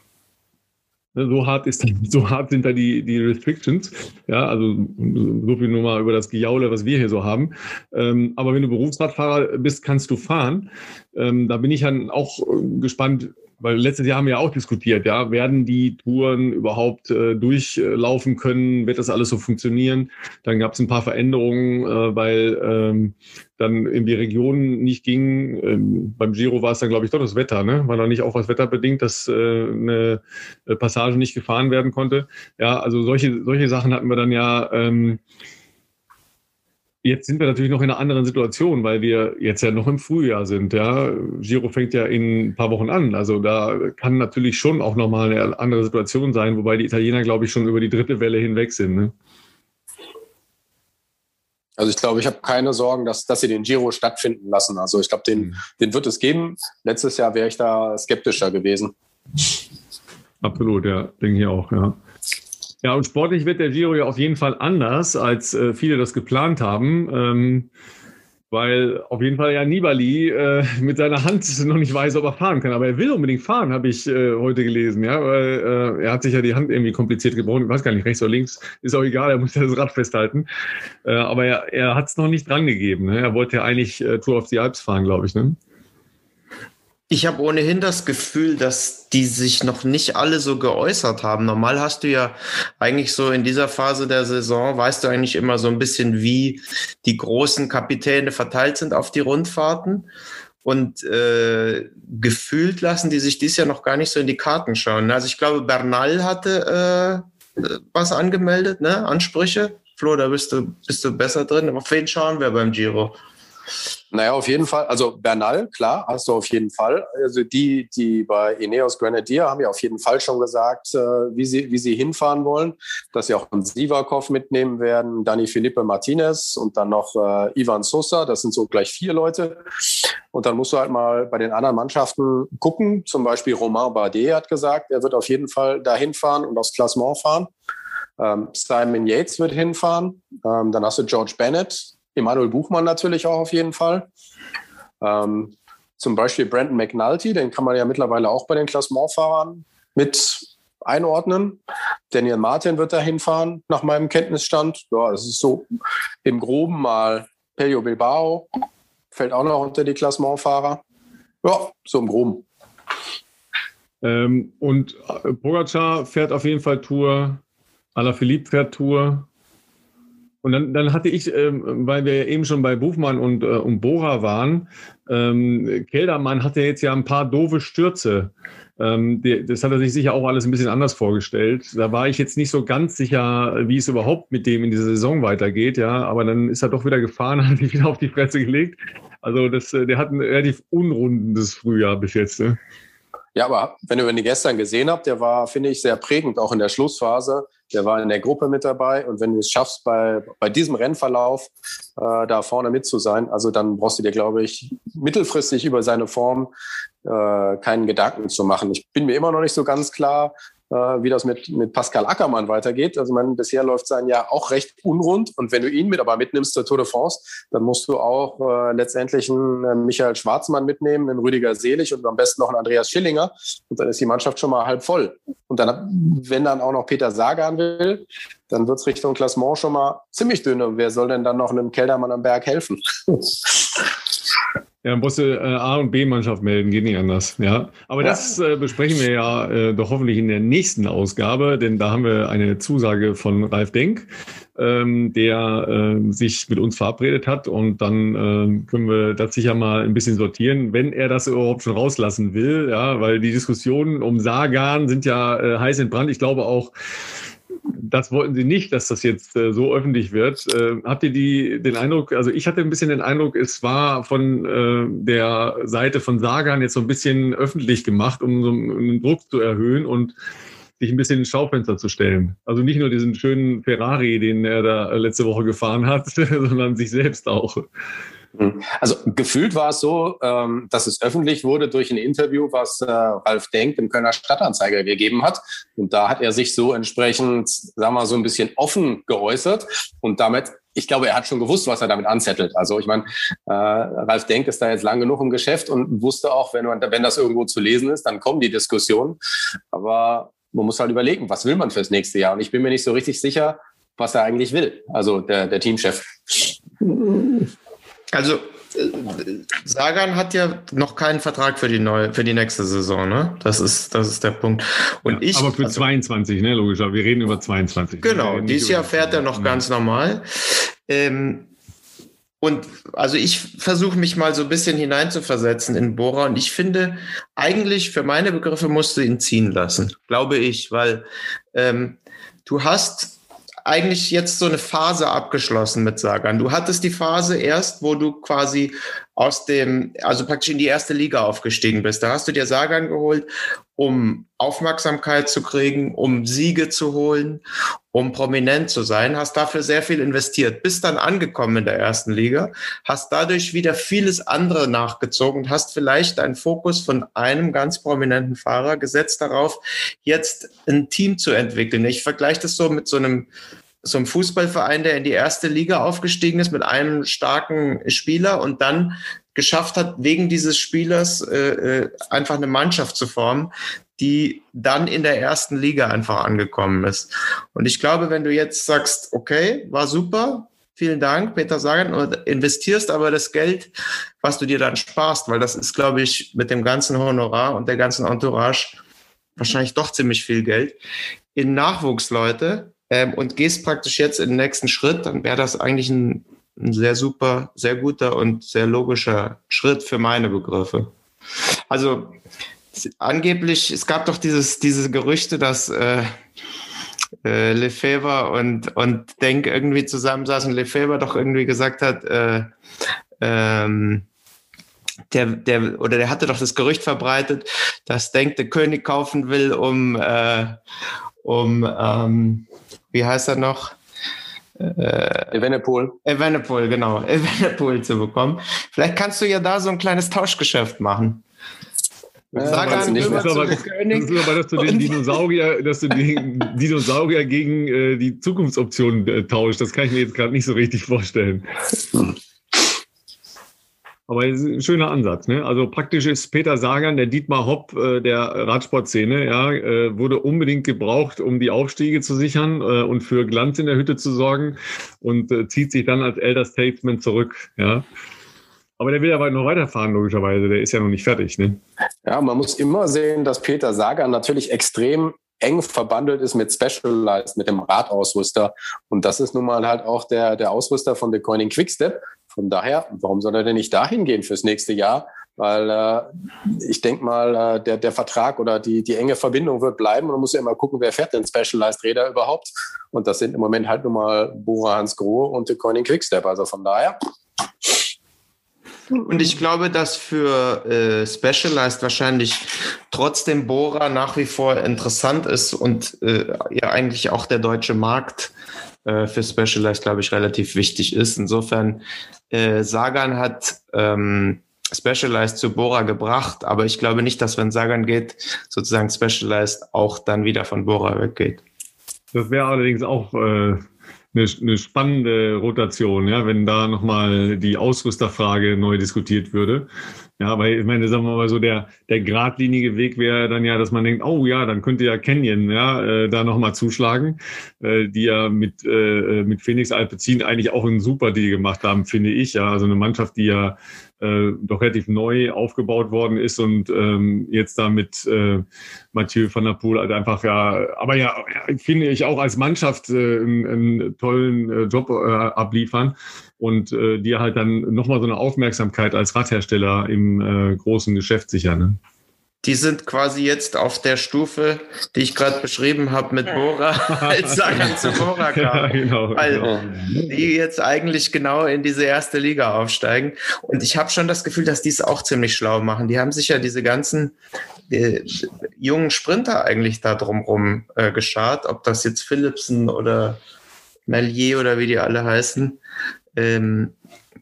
Ne, so hart ist, so hart sind da die, die Restrictions. Ja, also so viel nur mal über das Gejaule, was wir hier so haben. Ähm, aber wenn du Berufsradfahrer bist, kannst du fahren. Ähm, da bin ich dann auch gespannt, weil letztes Jahr haben wir ja auch diskutiert, ja, werden die Touren überhaupt äh, durchlaufen können, wird das alles so funktionieren? Dann gab es ein paar Veränderungen, äh, weil ähm, dann in die Region nicht ging. Ähm, beim Giro war es dann, glaube ich, doch das Wetter, ne? War da nicht auch was wetterbedingt, dass äh, eine äh, Passage nicht gefahren werden konnte? Ja, also solche, solche Sachen hatten wir dann ja ähm, Jetzt sind wir natürlich noch in einer anderen Situation, weil wir jetzt ja noch im Frühjahr sind. Ja, Giro fängt ja in ein paar Wochen an. Also da kann natürlich schon auch nochmal eine andere Situation sein, wobei die Italiener, glaube ich, schon über die dritte Welle hinweg sind. Ne? Also ich glaube, ich habe keine Sorgen, dass, dass sie den Giro stattfinden lassen. Also ich glaube, den, mhm. den wird es geben. Letztes Jahr wäre ich da skeptischer gewesen. Absolut, ja, denke ich auch, ja. Ja, und sportlich wird der Giro ja auf jeden Fall anders, als äh, viele das geplant haben. Ähm, weil auf jeden Fall ja Nibali äh, mit seiner Hand noch nicht weiß, ob er fahren kann. Aber er will unbedingt fahren, habe ich äh, heute gelesen. Ja, weil äh, er hat sich ja die Hand irgendwie kompliziert gebrochen. Ich weiß gar nicht, rechts oder links. Ist auch egal, er muss ja das Rad festhalten. Äh, aber er, er hat es noch nicht drangegeben. Ne? Er wollte ja eigentlich äh, Tour of the Alps fahren, glaube ich. Ne? Ich habe ohnehin das Gefühl, dass die sich noch nicht alle so geäußert haben. Normal hast du ja eigentlich so in dieser Phase der Saison, weißt du eigentlich immer so ein bisschen, wie die großen Kapitäne verteilt sind auf die Rundfahrten. Und äh, gefühlt lassen die sich dies Jahr noch gar nicht so in die Karten schauen. Also ich glaube, Bernal hatte äh, was angemeldet, ne? Ansprüche. Flo, da bist du, bist du besser drin. Auf wen schauen wir beim Giro? Naja, auf jeden Fall. Also Bernal, klar, hast du auf jeden Fall. Also die, die bei Ineos Grenadier haben ja auf jeden Fall schon gesagt, äh, wie, sie, wie sie hinfahren wollen, dass sie auch einen Sivakov mitnehmen werden, Dani Felipe Martinez und dann noch äh, Ivan Sosa. Das sind so gleich vier Leute. Und dann musst du halt mal bei den anderen Mannschaften gucken. Zum Beispiel Romain Bardet hat gesagt, er wird auf jeden Fall dahin fahren und aufs Klassement fahren. Ähm, Simon Yates wird hinfahren. Ähm, dann hast du George Bennett, Emanuel Buchmann natürlich auch auf jeden Fall. Ähm, zum Beispiel Brandon McNulty, den kann man ja mittlerweile auch bei den Klassementfahrern mit einordnen. Daniel Martin wird da hinfahren, nach meinem Kenntnisstand. Ja, das ist so im Groben mal Pelio Bilbao, fällt auch noch unter die Klassementfahrer. Ja, so im Groben. Ähm, und Pogacar fährt auf jeden Fall Tour, Alaphilippe fährt Tour, Und dann, dann hatte ich, ähm, weil wir eben schon bei Buchmann und, äh, und Bora waren, ähm, Keldermann hatte jetzt ja ein paar doofe Stürze. Ähm, die, das hat er sich sicher auch alles ein bisschen anders vorgestellt. Da war ich jetzt nicht so ganz sicher, wie es überhaupt mit dem in dieser Saison weitergeht, ja. Aber dann ist er doch wieder gefahren, hat sich wieder auf die Fresse gelegt. Also das, äh, der hat ein relativ unrundes Frühjahr bis jetzt. Ne? Ja, aber wenn ihr ihn gestern gesehen habt, der war, finde ich, sehr prägend, auch in der Schlussphase. Der war in der Gruppe mit dabei. Und wenn du es schaffst, bei, bei diesem Rennverlauf äh, da vorne mit zu sein, also dann brauchst du dir, glaube ich, mittelfristig über seine Form äh, keinen Gedanken zu machen. Ich bin mir immer noch nicht so ganz klar, wie das mit, mit Pascal Ackermann weitergeht. Also man, bisher läuft sein Jahr auch recht unrund. Und wenn du ihn mit aber mitnimmst zur Tour de France, dann musst du auch äh, letztendlich einen äh, Michael Schwarzmann mitnehmen, einen Rüdiger Selig und am besten noch einen Andreas Schillinger. Und dann ist die Mannschaft schon mal halb voll. Und dann, wenn dann auch noch Peter Sagan will, dann wird es Richtung Klassement schon mal ziemlich dünn. Und wer soll denn dann noch einem Keldermann am Berg helfen? Ja, dann musst du äh, A- und B-Mannschaft melden, geht nicht anders. Ja, aber ja. das äh, besprechen wir ja äh, doch hoffentlich in der nächsten Ausgabe, denn da haben wir eine Zusage von Ralf Denk, ähm, der äh, sich mit uns verabredet hat und dann äh, können wir das sicher mal ein bisschen sortieren, wenn er das überhaupt schon rauslassen will, ja, weil die Diskussionen um Sagan sind ja äh, heiß entbrannt. Ich glaube auch, das wollten Sie nicht, dass das jetzt äh, so öffentlich wird. Äh, habt ihr die, den Eindruck, also ich hatte ein bisschen den Eindruck, es war von äh, der Seite von Sagan jetzt so ein bisschen öffentlich gemacht, um so einen Druck zu erhöhen und sich ein bisschen ins Schaufenster zu stellen. Also nicht nur diesen schönen Ferrari, den er da letzte Woche gefahren hat, sondern sich selbst auch. Hm. Also gefühlt war es so, ähm, dass es öffentlich wurde durch ein Interview, was äh, Ralf Denk dem Kölner Stadtanzeiger gegeben hat. Und da hat er sich so entsprechend, sagen wir mal, so ein bisschen offen geäußert und damit ich glaube, er hat schon gewusst, was er damit anzettelt. Also ich meine, äh, Ralf Denk ist da jetzt lang genug im Geschäft und wusste auch, wenn, man, wenn das irgendwo zu lesen ist, dann kommen die Diskussionen. Aber man muss halt überlegen, was will man fürs nächste Jahr? Und ich bin mir nicht so richtig sicher, was er eigentlich will. Also der, der Teamchef. Also äh, Sagan hat ja noch keinen Vertrag für die neue, für die nächste Saison, ne? Das ist, das ist der Punkt. Und ja, ich, aber für also, 22, ne, logisch. Wir reden über 22. Genau. Dieses Jahr fährt er noch ja. ganz normal. Ähm, und also ich versuche mich mal so ein bisschen hineinzuversetzen in Bora und ich finde, eigentlich für meine Begriffe musst du ihn ziehen lassen, glaube ich, weil ähm, du hast eigentlich jetzt so eine Phase abgeschlossen mit Sagan. Du hattest die Phase erst, wo du quasi aus dem, also praktisch in die erste Liga aufgestiegen bist. Da hast du dir Sagan geholt, um Aufmerksamkeit zu kriegen, um Siege zu holen, um prominent zu sein, hast dafür sehr viel investiert, bist dann angekommen in der ersten Liga, hast dadurch wieder vieles andere nachgezogen und hast vielleicht deinen Fokus von einem ganz prominenten Fahrer gesetzt darauf, jetzt ein Team zu entwickeln. Ich vergleiche das so mit so einem so einem Fußballverein, der in die erste Liga aufgestiegen ist mit einem starken Spieler und dann geschafft hat, wegen dieses Spielers äh, äh, einfach eine Mannschaft zu formen, die dann in der ersten Liga einfach angekommen ist. Und ich glaube, wenn du jetzt sagst, okay, war super, vielen Dank, Peter Sagan, und investierst aber das Geld, was du dir dann sparst, weil das ist, glaube ich, mit dem ganzen Honorar und der ganzen Entourage wahrscheinlich doch ziemlich viel Geld, in Nachwuchsleute ähm, und gehst praktisch jetzt in den nächsten Schritt, dann wäre das eigentlich ein, ein sehr super, sehr guter und sehr logischer Schritt für meine Begriffe. Also angeblich, es gab doch dieses, diese Gerüchte, dass äh, äh, Lefebvre und, und Denk irgendwie zusammensaßen und Lefebvre doch irgendwie gesagt hat, äh, ähm, der, der, oder der hatte doch das Gerücht verbreitet, dass Denk den König kaufen will, um, äh, um ähm, wie heißt er noch? Äh, Evenepoel. Evenepoel, genau. Evenepoel zu bekommen. Vielleicht kannst du ja da so ein kleines Tauschgeschäft machen. Sag an, nicht das, ist aber, das ist aber, dass du den Dinosaurier, dass du den Dinosaurier gegen äh, die Zukunftsoptionen äh, tauscht. Das kann ich mir jetzt gerade nicht so richtig vorstellen. Aber ein schöner Ansatz. Ne? Also praktisch ist Peter Sagan, der Dietmar Hopp äh, der Radsportszene, ja, äh, wurde unbedingt gebraucht, um die Aufstiege zu sichern äh, und für Glanz in der Hütte zu sorgen und äh, zieht sich dann als Elder Statesman zurück. Ja. Aber der will ja noch weiterfahren, logischerweise. Der ist ja noch nicht fertig. Ne? Ja, man muss immer sehen, dass Peter Sagan natürlich extrem eng verbandelt ist mit Specialized, mit dem Radausrüster. Und das ist nun mal halt auch der, der Ausrüster von The Coining Quickstep. Von daher, warum soll er denn nicht dahin gehen fürs nächste Jahr? Weil äh, ich denke mal, äh, der, der Vertrag oder die, die enge Verbindung wird bleiben. Und man muss ja immer gucken, wer fährt denn Specialized Räder überhaupt. Und das sind im Moment halt nun mal Bora Hans Grohe und The Coining Quickstep. Also von daher, und ich glaube, dass für äh, Specialized wahrscheinlich trotzdem Bora nach wie vor interessant ist und äh, ja eigentlich auch der deutsche Markt äh, für Specialized, glaube ich, relativ wichtig ist. Insofern, äh, Sagan hat ähm, Specialized zu Bora gebracht, aber ich glaube nicht, dass wenn Sagan geht, sozusagen Specialized auch dann wieder von Bora weggeht. Das wäre allerdings auch äh, eine, spannende Rotation, ja, wenn da nochmal die Ausrüsterfrage neu diskutiert würde. Ja, weil ich meine, sagen wir mal so, der, der geradlinige Weg wäre dann ja, dass man denkt, oh ja, dann könnte ja Canyon ja, äh, da nochmal zuschlagen, äh, die ja mit, äh, mit Phoenix Alpecin eigentlich auch einen super Deal gemacht haben, finde ich. Ja, also eine Mannschaft, die ja äh, doch relativ neu aufgebaut worden ist und ähm, jetzt da mit äh, Mathieu van der Poel halt einfach ja, aber ja, finde ich auch als Mannschaft äh, einen, einen tollen äh, Job äh, abliefern und äh, dir halt dann nochmal so eine Aufmerksamkeit als Radhersteller im äh, großen Geschäft sichern. Ne? die sind quasi jetzt auf der Stufe, die ich gerade beschrieben habe mit Bora, als Sagan zu Bora kam. Ja, genau, Weil genau. die jetzt eigentlich genau in diese erste Liga aufsteigen. Und ich habe schon das Gefühl, dass die es auch ziemlich schlau machen. Die haben sich ja diese ganzen äh, jungen Sprinter eigentlich da drumrum äh, geschart, ob das jetzt Philipsen oder Melier oder wie die alle heißen. Ähm,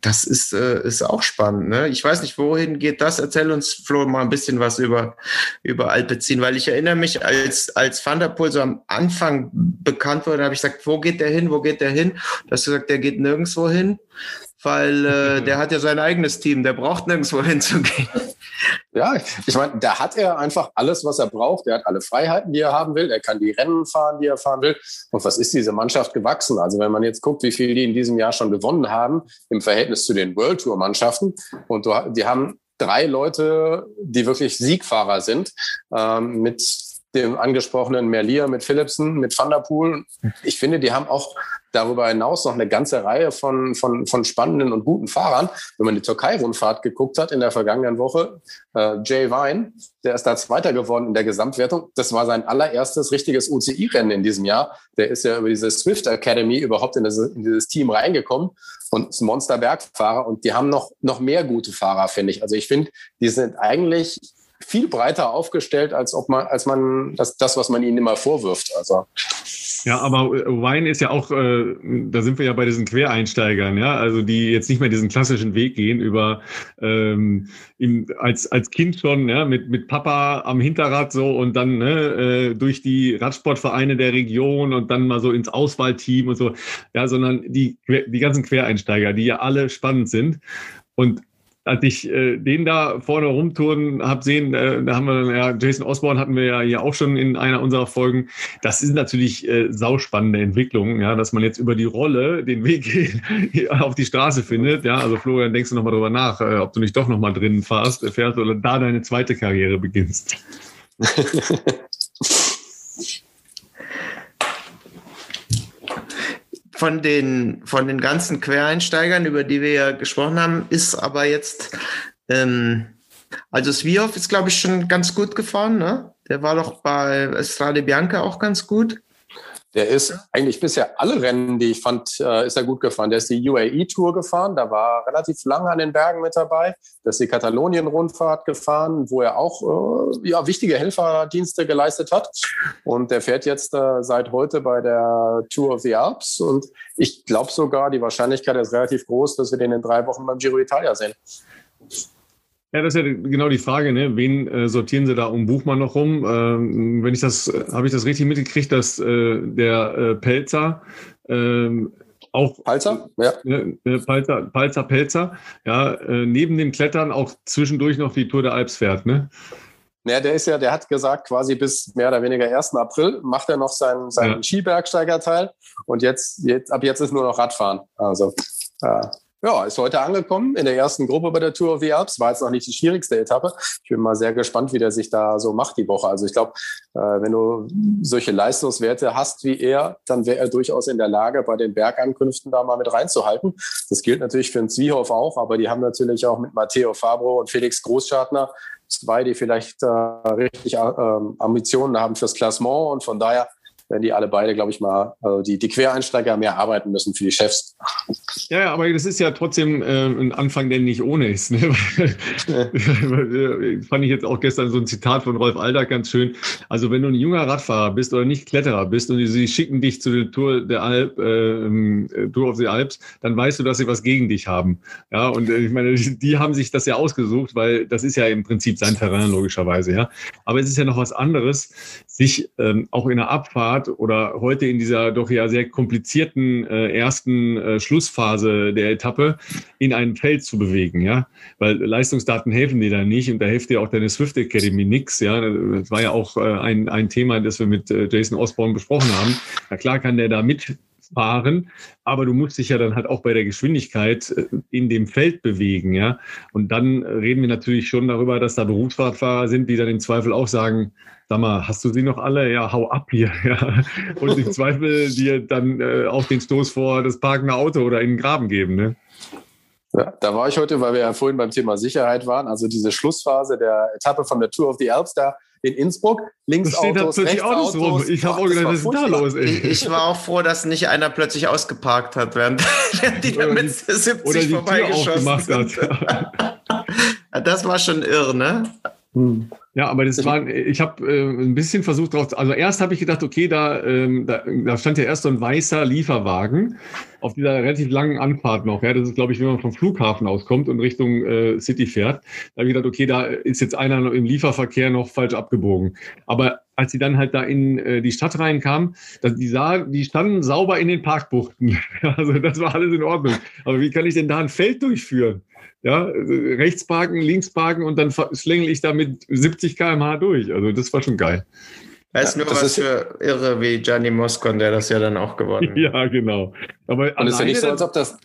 das ist, äh, ist auch spannend. Ne? Ich weiß nicht, wohin geht das? Erzähl uns, Flo, mal ein bisschen was über, über Alpecin, weil ich erinnere mich, als, als Van der Poel so am Anfang bekannt wurde, habe ich gesagt, wo geht der hin, wo geht der hin? Du hast gesagt, der geht nirgendwo hin, weil äh, der hat ja sein eigenes Team, der braucht nirgendwo hinzugehen. Ja, ich meine, da hat er einfach alles, was er braucht. Er hat alle Freiheiten, die er haben will. Er kann die Rennen fahren, die er fahren will. Und was ist diese Mannschaft gewachsen? Also wenn man jetzt guckt, wie viel die in diesem Jahr schon gewonnen haben im Verhältnis zu den World Tour Mannschaften. Und die haben drei Leute, die wirklich Siegfahrer sind, ähm, mit dem angesprochenen Merlier, mit Philipsen, mit Van. Ich finde, die haben auch darüber hinaus noch eine ganze Reihe von, von, von spannenden und guten Fahrern. Wenn man die Türkei-Rundfahrt geguckt hat in der vergangenen Woche, äh, Jay Vine, der ist da Zweiter geworden in der Gesamtwertung. Das war sein allererstes richtiges UCI-Rennen in diesem Jahr. Der ist ja über diese Swift Academy überhaupt in, das, in dieses Team reingekommen und ist ein Monster-Bergfahrer. Und die haben noch, noch mehr gute Fahrer, finde ich. Also ich finde, die sind eigentlich viel breiter aufgestellt, als ob man, als man das, das was man ihnen immer vorwirft. Also. Ja, aber Wine ist ja auch, äh, da sind wir ja bei diesen Quereinsteigern, ja, also die jetzt nicht mehr diesen klassischen Weg gehen über ähm, im, als, als Kind schon, ja, mit, mit Papa am Hinterrad so und dann ne, äh, durch die Radsportvereine der Region und dann mal so ins Auswahlteam und so, ja, sondern die, die ganzen Quereinsteiger, die ja alle spannend sind. Und als ich äh, den da vorne rumtouren habe sehen, äh, da haben wir ja, Jason Osborne hatten wir ja hier auch schon in einer unserer Folgen. Das ist natürlich äh, sauspannende Entwicklung, ja, dass man jetzt über die Rolle den Weg auf die Straße findet. Ja, also Florian, denkst du nochmal drüber nach, äh, ob du nicht doch nochmal drinnen fährst, fährst oder da deine zweite Karriere beginnst. von den, von den ganzen Quereinsteigern, über die wir ja gesprochen haben, ist aber jetzt, ähm, also Svioff ist, glaube ich, schon ganz gut gefahren. Ne? Der war doch bei Estrade Bianca auch ganz gut. Der ist eigentlich bisher alle Rennen, die ich fand, äh, ist er gut gefahren. Der ist die UAE-Tour gefahren, da war relativ lange an den Bergen mit dabei. Der ist die Katalonien-Rundfahrt gefahren, wo er auch äh, ja, wichtige Helferdienste geleistet hat. Und der fährt jetzt äh, seit heute bei der Tour of the Alps. Und ich glaube sogar, die Wahrscheinlichkeit ist relativ groß, dass wir den in drei Wochen beim Giro d'Italia sehen. Ja, das ist ja genau die Frage, ne? Wen äh, sortieren sie da um Buchmann noch rum? Ähm, wenn ich das, habe ich das richtig mitgekriegt, dass äh, der äh, Pelzer ähm, auch Palzer, ja. Ne, Palzer, Palzer, Pelzer, ja, äh, neben dem Klettern auch zwischendurch noch die Tour der Alps fährt, ne? Naja, der ist ja, der hat gesagt, quasi bis mehr oder weniger 1. April macht er noch seinen, seinen ja. Skibergsteigerteil und jetzt, jetzt, ab jetzt ist nur noch Radfahren. Also äh, ja, ist heute angekommen in der ersten Gruppe bei der Tour of the Alps. War jetzt noch nicht die schwierigste Etappe. Ich bin mal sehr gespannt, wie der sich da so macht die Woche. Also ich glaube, äh, wenn du solche Leistungswerte hast wie er, dann wäre er durchaus in der Lage, bei den Bergankünften da mal mit reinzuhalten. Das gilt natürlich für den Zwiehoff auch, aber die haben natürlich auch mit Matteo Fabro und Felix Großschartner zwei, die vielleicht äh, richtig äh, Ambitionen haben fürs Klassement und von daher wenn die alle beide, glaube ich mal, also die, die Quereinsteiger mehr arbeiten müssen für die Chefs. Ja, aber das ist ja trotzdem äh, ein Anfang, der nicht ohne ist. Ne? Fand ich jetzt auch gestern so ein Zitat von Rolf Aldag ganz schön. Also wenn du ein junger Radfahrer bist oder nicht Kletterer bist und sie schicken dich zu der Tour der Alp, äh, Tour of the Alps, dann weißt du, dass sie was gegen dich haben. Ja, und äh, ich meine, die haben sich das ja ausgesucht, weil das ist ja im Prinzip sein Terrain logischerweise. Ja, aber es ist ja noch was anderes, sich ähm, auch in der Abfahrt Monat oder heute in dieser doch ja sehr komplizierten äh, ersten äh, Schlussphase der Etappe in ein Feld zu bewegen, ja, weil Leistungsdaten helfen dir da nicht und da hilft dir auch deine Swift Academy nix, ja, das war ja auch äh, ein, ein Thema, das wir mit äh, Jason Osborne besprochen haben. Na klar kann der da mit fahren, aber du musst dich ja dann halt auch bei der Geschwindigkeit äh, in dem Feld bewegen, ja. Und dann reden wir natürlich schon darüber, dass da Berufsradfahrer sind, die dann im Zweifel auch sagen, sag mal, hast du sie noch alle? Ja, hau ab hier, ja. Und im Zweifel dir dann äh, auch den Stoß vor das parkende Auto oder in den Graben geben, ne? Ja, da war ich heute, weil wir ja vorhin beim Thema Sicherheit waren. Also diese Schlussphase der Etappe von der Tour of the Alps da in Innsbruck. Links Autos, rechts Autos. Rum. Ich habe auch gedacht, was ist da los? Ey? Ich, war auch froh, dass nicht einer plötzlich ausgeparkt hat, während die da mit 70 oder die vorbeigeschossen sind. Hat. das war schon irre, ne? Hm. Ja, aber das war, ich habe äh, ein bisschen versucht drauf, also erst habe ich gedacht, okay, da, ähm, da, da, stand ja erst so ein weißer Lieferwagen auf dieser relativ langen Anfahrt noch. Ja, das ist, glaube ich, wenn man vom Flughafen auskommt und Richtung äh, City fährt. Da habe ich gedacht, okay, da ist jetzt einer im Lieferverkehr noch falsch abgebogen. Aber als sie dann halt da in äh, die Stadt reinkamen, dass die, sah, die standen sauber in den Parkbuchten. also das war alles in Ordnung. Aber wie kann ich denn da ein Feld durchführen? Ja, rechts parken, links parken und dann schlängel ich da mit 70 km/h durch. Also das war schon geil. Das ist nur das was ist für Irre wie Gianni Moscon, der das ja dann auch gewonnen hat. Ja, genau. Aber und es ist ja nicht so, als ob das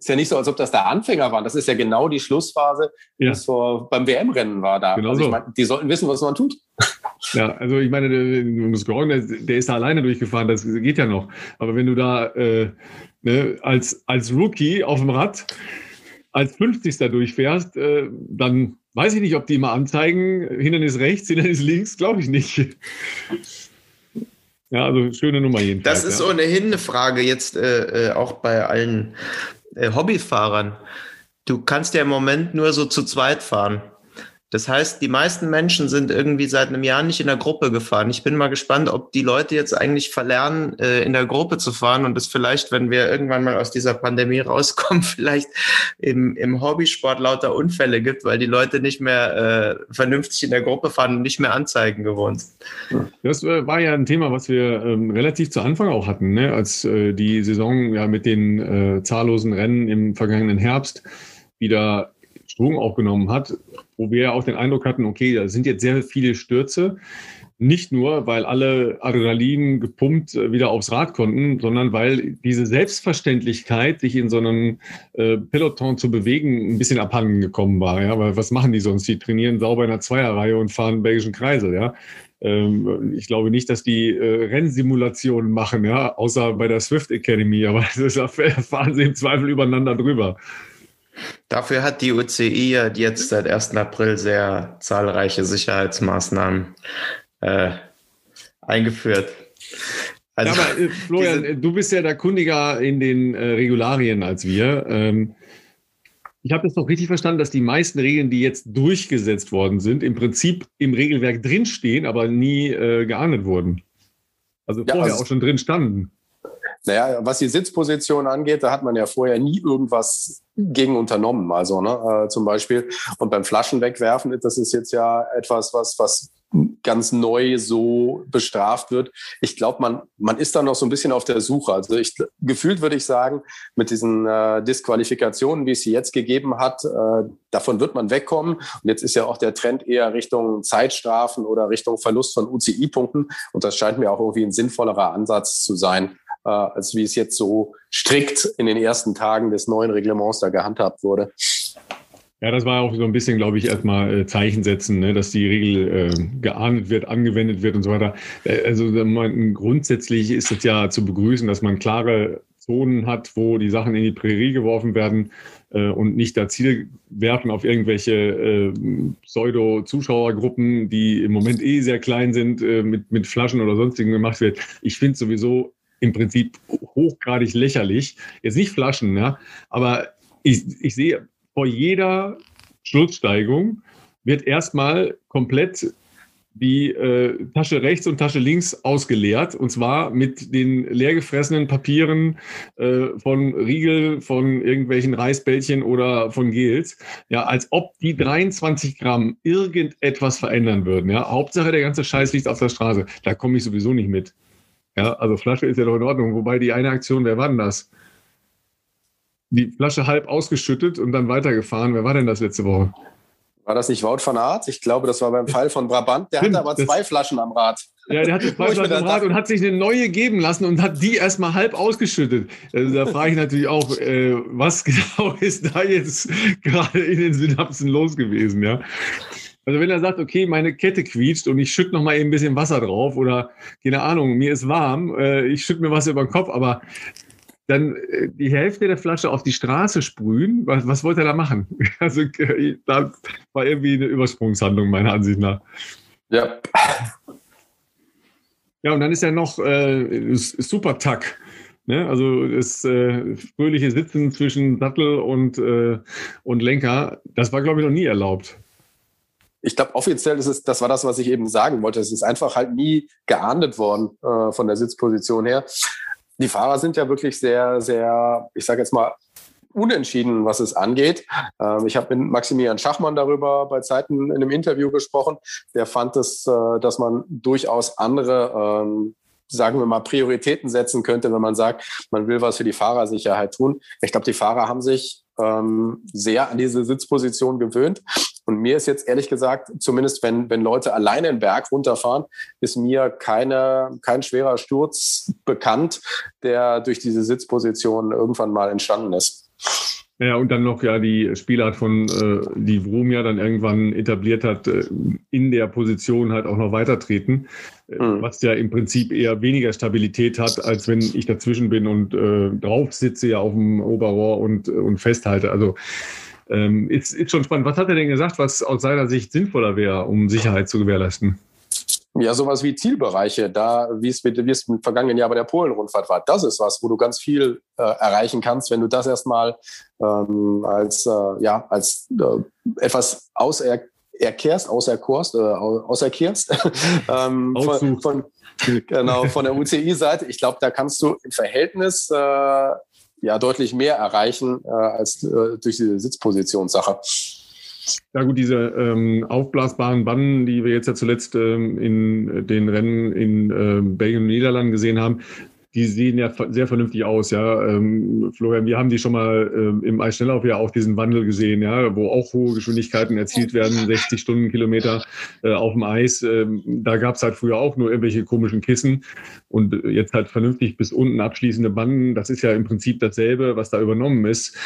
ist ja nicht so, als ob das da Anfänger waren. Das ist ja genau die Schlussphase, die ja. es vor, beim WM-Rennen war da. Genau also so. Mein, die sollten wissen, was man tut. Ja, also ich meine, der, der, der ist da alleine durchgefahren, das geht ja noch. Aber wenn du da äh, ne, als, als Rookie auf dem Rad als 50. durchfährst, äh, dann weiß ich nicht, ob die immer anzeigen, Hindernis rechts, Hindernis links, glaube ich nicht. Ja, also schöne Nummer jedenfalls. Das ist ja. ohnehin eine Frage jetzt äh, äh, auch bei allen äh, Hobbyfahrern. Du kannst ja im Moment nur so zu zweit fahren. Das heißt, die meisten Menschen sind irgendwie seit einem Jahr nicht in der Gruppe gefahren. Ich bin mal gespannt, ob die Leute jetzt eigentlich verlernen, äh, in der Gruppe zu fahren und es vielleicht, wenn wir irgendwann mal aus dieser Pandemie rauskommen, vielleicht im, im Hobbysport lauter Unfälle gibt, weil die Leute nicht mehr äh, vernünftig in der Gruppe fahren und nicht mehr Anzeigen gewohnt sind. Das äh, war ja ein Thema, was wir ähm, relativ zu Anfang auch hatten, ne? als äh, die Saison ja mit den äh, zahllosen Rennen im vergangenen Herbst wieder Schwung aufgenommen hat, wo wir auch den Eindruck hatten, okay, da sind jetzt sehr viele Stürze. Nicht nur, weil alle Adrenalin gepumpt äh, wieder aufs Rad konnten, sondern weil diese Selbstverständlichkeit, sich in so einem äh, Peloton zu bewegen, ein bisschen abhanden gekommen war. Ja, weil was machen die sonst? Die trainieren sauber in einer Zweierreihe und fahren belgischen Kreisel. Ja, ähm, ich glaube nicht, dass die äh, Rennsimulationen machen, ja, außer bei der Swift Academy, aber das fahren sie im Zweifel übereinander drüber. Dafür hat die UCI ja jetzt seit 1. April sehr zahlreiche Sicherheitsmaßnahmen äh, eingeführt. Also, ja, aber äh, Florian, du bist ja da kundiger in den äh, Regularien als wir. Ähm, ich habe das doch richtig verstanden, dass die meisten Regeln, die jetzt durchgesetzt worden sind, im Prinzip im Regelwerk drinstehen, aber nie äh, geahndet wurden. Also ja, vorher also, auch schon drin standen. Naja, was die Sitzposition angeht, da hat man ja vorher nie irgendwas gegen unternommen. Also ne, äh, zum Beispiel. Und beim Flaschen wegwerfen, das ist jetzt ja etwas, was, was ganz neu so bestraft wird. Ich glaube, man, man ist da noch so ein bisschen auf der Suche. Also ich, gefühlt würde ich sagen, mit diesen äh, Disqualifikationen, wie es sie jetzt gegeben hat, äh, davon wird man wegkommen. Und jetzt ist ja auch der Trend eher Richtung Zeitstrafen oder Richtung Verlust von UCI-Punkten. Und das scheint mir auch irgendwie ein sinnvollerer Ansatz zu sein, äh, als wie es jetzt so strikt in den ersten Tagen des neuen Reglements da gehandhabt wurde. Ja, das war auch so ein bisschen, glaube ich, erstmal äh, Zeichen setzen, ne, dass die Regel äh, geahndet wird, angewendet wird und so weiter. Äh, also man, grundsätzlich ist es ja zu begrüßen, dass man klare Zonen hat, wo die Sachen in die Prärie geworfen werden äh, und nicht da Ziel werfen auf irgendwelche Pseudo-Zuschauergruppen, die im Moment eh sehr klein sind, mit, mit Flaschen oder sonstigen gemacht wird. Ich finde sowieso im Prinzip hochgradig lächerlich. Jetzt nicht Flaschen, ja, aber ich, ich sehe vor jeder Schlusssteigung wird erstmal komplett die äh, Tasche rechts und Tasche links ausgeleert und zwar mit den leergefressenen Papieren äh, von Riegel, von irgendwelchen Reisbällchen oder von Gels. Ja, als ob die 23 Gramm irgendetwas verändern würden. Ja, Hauptsache der ganze Scheiß liegt auf der Straße. Da komme ich sowieso nicht mit. Ja, also Flasche ist ja doch in Ordnung. Wobei die eine Aktion, wer war denn das? Die Flasche halb ausgeschüttet und dann weitergefahren. Wer war denn das letzte Woche? War das nicht Wout van Aert? Ich glaube, das war beim Fall von Brabant. Der Stimmt, hatte aber zwei Flaschen am Rad. Ja, der hatte zwei Flaschen am Rad und hat sich eine neue geben lassen und hat die erstmal halb ausgeschüttet. Also da frage ich natürlich auch, äh, was genau ist da jetzt gerade in den Synapsen los gewesen, ja? Also wenn er sagt, okay, meine Kette quietscht und ich schütte noch mal eben ein bisschen Wasser drauf oder keine Ahnung, mir ist warm, äh, ich schütte mir was über den Kopf, aber dann äh, die Hälfte der Flasche auf die Straße sprühen, was, was wollte er da machen? Also äh, das war irgendwie eine Übersprungshandlung meiner Ansicht nach. Ja. Ja, und dann ist ja noch äh, super Tack. Ne? Also das äh, fröhliche Sitzen zwischen Sattel und, äh, und Lenker, das war, glaube ich, noch nie erlaubt. Ich glaube, offiziell ist es, das war das, was ich eben sagen wollte. Es ist einfach halt nie geahndet worden äh, von der Sitzposition her die Fahrer sind ja wirklich sehr, sehr, ich sage jetzt mal, unentschieden, was es angeht. Ähm, ich habe mit Maximilian Schachmann darüber bei Zeiten in einem Interview gesprochen. Der fand es, äh, dass man durchaus andere ähm, sagen wir mal, Prioritäten setzen könnte, wenn man sagt, man will was für die Fahrersicherheit tun. Ich glaube, die Fahrer haben sich ähm, sehr an diese Sitzposition gewöhnt. Und mir ist jetzt ehrlich gesagt, zumindest wenn, wenn Leute alleine den Berg runterfahren, ist mir keine, kein schwerer Sturz bekannt, der durch diese Sitzposition irgendwann mal entstanden ist. Ja, und dann noch ja die Spielart von, äh, die Vroom ja dann irgendwann etabliert hat, äh, in der Position halt auch noch weitertreten, äh, mhm. was ja im Prinzip eher weniger Stabilität hat, als wenn ich dazwischen bin und äh, drauf sitze ja auf dem Oberrohr und, und festhalte. Also ähm, ist, ist schon spannend. Was hat er denn gesagt, was aus seiner Sicht sinnvoller wäre, um Sicherheit zu gewährleisten? Ja, sowas wie Zielbereiche, da, wie es mit, wie es im vergangenen Jahr bei der Polen-Rundfahrt war. Das ist was, wo du ganz viel äh, erreichen kannst, wenn du das erstmal ähm, als, äh, ja, als äh, etwas auserkehrst, auserkorst, äh, auserkehrst, ähm, von, von, genau, von der UCI-Seite. Ich glaube, da kannst du im Verhältnis äh, ja deutlich mehr erreichen äh, als äh, durch diese Sitzpositionssache. Ja gut, diese ähm, aufblasbaren Bannen, die wir jetzt ja zuletzt ähm, in den Rennen in äh, Belgien und Niederlanden gesehen haben, die sehen ja sehr vernünftig aus, ja. Ähm, Florian, wir haben die schon mal ähm, im Eisschnelllauf ja auch diesen Wandel gesehen, ja, wo auch hohe Geschwindigkeiten erzielt werden, 60 Stundenkilometer äh, auf dem Eis. Ähm, da gab es halt früher auch nur irgendwelche komischen Kissen und jetzt halt vernünftig bis unten abschließende Banden. Das ist ja im Prinzip dasselbe, was da übernommen ist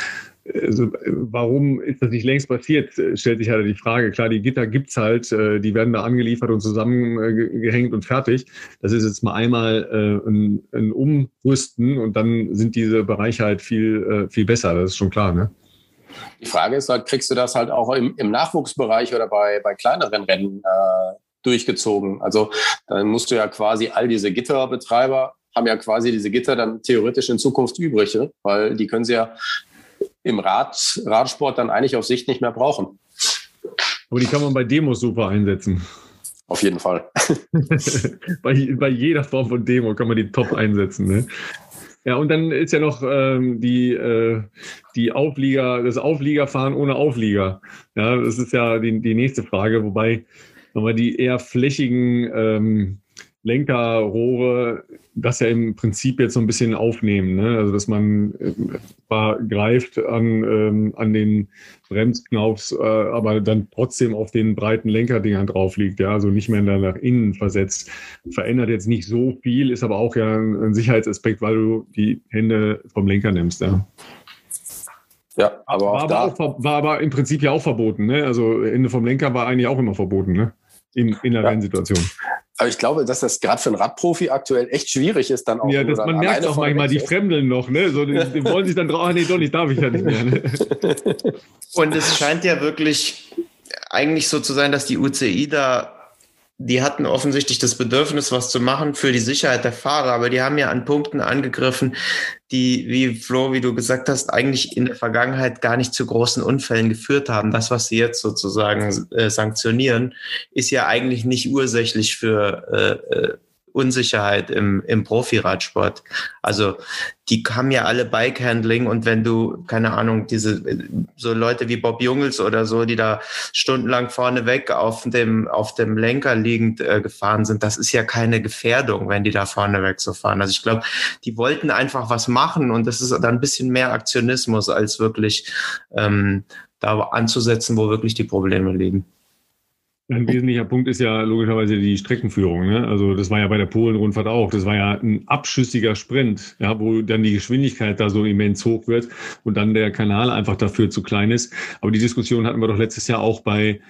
also, warum ist das nicht längst passiert, stellt sich halt die Frage. Klar, die Gitter gibt es halt, äh, die werden da angeliefert und zusammengehängt und fertig. Das ist jetzt mal einmal äh, ein, ein Umrüsten und dann sind diese Bereiche halt viel, äh, viel besser, das ist schon klar, ne? Die Frage ist halt, kriegst du das halt auch im, im Nachwuchsbereich oder bei, bei kleineren Rennen äh, durchgezogen? Also dann musst du ja quasi all diese Gitterbetreiber haben ja quasi diese Gitter dann theoretisch in Zukunft übrig, ne? weil die können sie ja im Rad, Radsport dann eigentlich auf Sicht nicht mehr brauchen. Aber die kann man bei Demos super einsetzen. Auf jeden Fall. bei, bei jeder Form von Demo kann man die top einsetzen. Ne? Ja, und dann ist ja noch ähm, die, äh, die Auflieger, das Aufliegerfahren ohne Auflieger. Ja, das ist ja die, die nächste Frage, wobei nochmal die eher flächigen ähm, Lenkerrohre das ja im Prinzip jetzt so ein bisschen aufnehmen. Ne? Also dass man äh, greift an, ähm, an den Bremsknaufs, äh, aber dann trotzdem auf den breiten Lenkerdingern drauf liegt, ja, also nicht mehr nach innen versetzt. Verändert jetzt nicht so viel, ist aber auch ja ein, ein Sicherheitsaspekt, weil du die Hände vom Lenker nimmst, ja. Ja, aber war, auch da. Auch, war aber im Prinzip ja auch verboten, ne? Also Ende vom Lenker war eigentlich auch immer verboten, ne? In, in der ja. Rennsituation. Aber ich glaube, dass das gerade für einen Radprofi aktuell echt schwierig ist, dann auch. Ja, das, man merkt auch manchmal, die fremdeln noch, ne? So, die, die wollen sich dann drauf, ah, nee, doch nicht, darf ich ja nicht mehr. Ne? Und es scheint ja wirklich eigentlich so zu sein, dass die UCI da die hatten offensichtlich das Bedürfnis, was zu machen für die Sicherheit der Fahrer, aber die haben ja an Punkten angegriffen, die, wie Flo, wie du gesagt hast, eigentlich in der Vergangenheit gar nicht zu großen Unfällen geführt haben. Das, was sie jetzt sozusagen äh, sanktionieren, ist ja eigentlich nicht ursächlich für äh, äh Unsicherheit im, im Profiradsport. Also die haben ja alle Bike-Handling und wenn du, keine Ahnung, diese so Leute wie Bob Jungels oder so, die da stundenlang vorneweg auf dem, auf dem Lenker liegend äh, gefahren sind, das ist ja keine Gefährdung, wenn die da vorneweg so fahren. Also ich glaube, die wollten einfach was machen und das ist dann ein bisschen mehr Aktionismus, als wirklich ähm, da anzusetzen, wo wirklich die Probleme liegen. Ein wesentlicher Punkt ist ja logischerweise die Streckenführung. Ne? Also das war ja bei der Polen-Rundfahrt auch. Das war ja ein abschüssiger Sprint, ja, wo dann die Geschwindigkeit da so immens hoch wird und dann der Kanal einfach dafür zu klein ist. Aber die Diskussion hatten wir doch letztes Jahr auch bei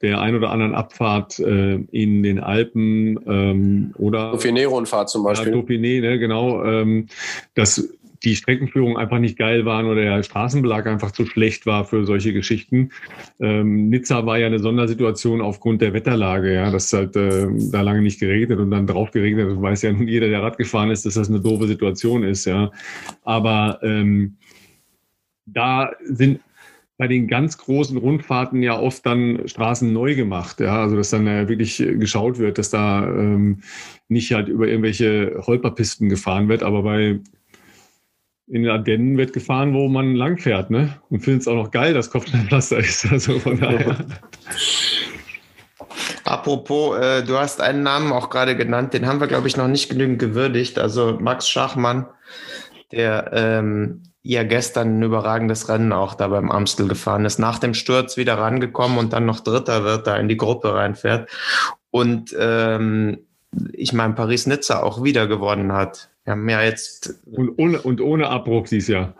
der ein oder anderen Abfahrt äh, in den Alpen ähm, oder Dauphiné-Rundfahrt zum Beispiel. Ja, Dauphiné, ne, genau. Ähm, das die Streckenführung einfach nicht geil waren oder der Straßenbelag einfach zu schlecht war für solche Geschichten. Ähm, Nizza war ja eine Sondersituation aufgrund der Wetterlage, ja, dass halt äh, da lange nicht geregnet und dann drauf geregnet. Das weiß ja nun jeder, der Rad gefahren ist, dass das eine doofe Situation ist, ja. Aber ähm, da sind bei den ganz großen Rundfahrten ja oft dann Straßen neu gemacht, ja, also dass dann äh, wirklich geschaut wird, dass da ähm, nicht halt über irgendwelche Holperpisten gefahren wird, aber bei in den Ardennen wird gefahren, wo man langfährt, ne? Und findet es auch noch geil, dass Kopfsteinpflaster ist. Also von daher. Apropos, äh, du hast einen Namen auch gerade genannt, den haben wir, glaube ich, noch nicht genügend gewürdigt. Also Max Schachmann, der ähm, ja gestern ein überragendes Rennen auch da beim Amstel gefahren ist, nach dem Sturz wieder rangekommen und dann noch Dritter wird, da in die Gruppe reinfährt. Und ähm, ich meine, Paris-Nizza auch wieder gewonnen hat. Wir haben ja jetzt. Und ohne, und ohne Abbruch dieses Jahr.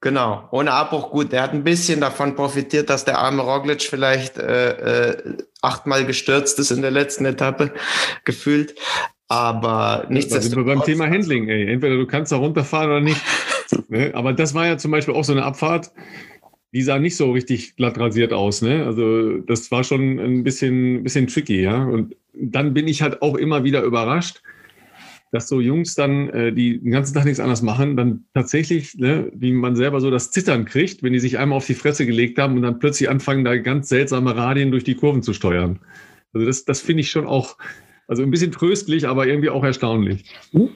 Genau, ohne Abbruch gut. Der hat ein bisschen davon profitiert, dass der arme Roglic vielleicht äh, äh, achtmal gestürzt ist in der letzten Etappe, gefühlt. Aber nichtsdestotrotz. Da sind wir beim Thema Handling, ey. Entweder du kannst da runterfahren oder nicht. ne? Aber das war ja zum Beispiel auch so eine Abfahrt, die sah nicht so richtig glatt rasiert aus. Ne? Also das war schon ein bisschen, bisschen tricky, ja. Und dann bin ich halt auch immer wieder überrascht, dass so Jungs dann, äh, die den ganzen Tag nichts anderes machen, dann tatsächlich, ne, wie man selber so das Zittern kriegt, wenn die sich einmal auf die Fresse gelegt haben und dann plötzlich anfangen, da ganz seltsame Radien durch die Kurven zu steuern. Also das, das finde ich schon auch, also ein bisschen tröstlich, aber irgendwie auch erstaunlich. Mhm.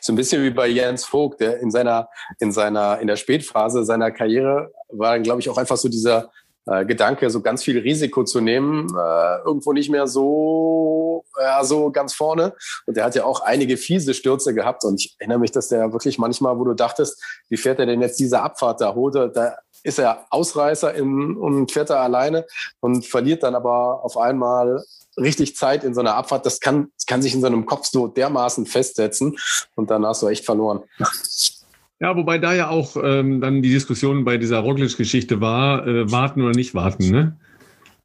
So ein bisschen wie bei Jens Vogt, der in seiner, in seiner, in der Spätphase seiner Karriere war, glaube ich, auch einfach so dieser äh, Gedanke, so ganz viel Risiko zu nehmen, äh, irgendwo nicht mehr so, ja, so ganz vorne. Und der hat ja auch einige fiese Stürze gehabt. Und ich erinnere mich, dass der wirklich manchmal, wo du dachtest, wie fährt er denn jetzt diese Abfahrt da? Holt er, da ist er Ausreißer in, und fährt er alleine und verliert dann aber auf einmal richtig Zeit in so einer Abfahrt. Das kann, das kann sich in so einem Kopf so dermaßen festsetzen und hast du echt verloren. Ja, wobei da ja auch ähm, dann die Diskussion bei dieser Roglic-Geschichte war, äh, warten oder nicht warten, ne?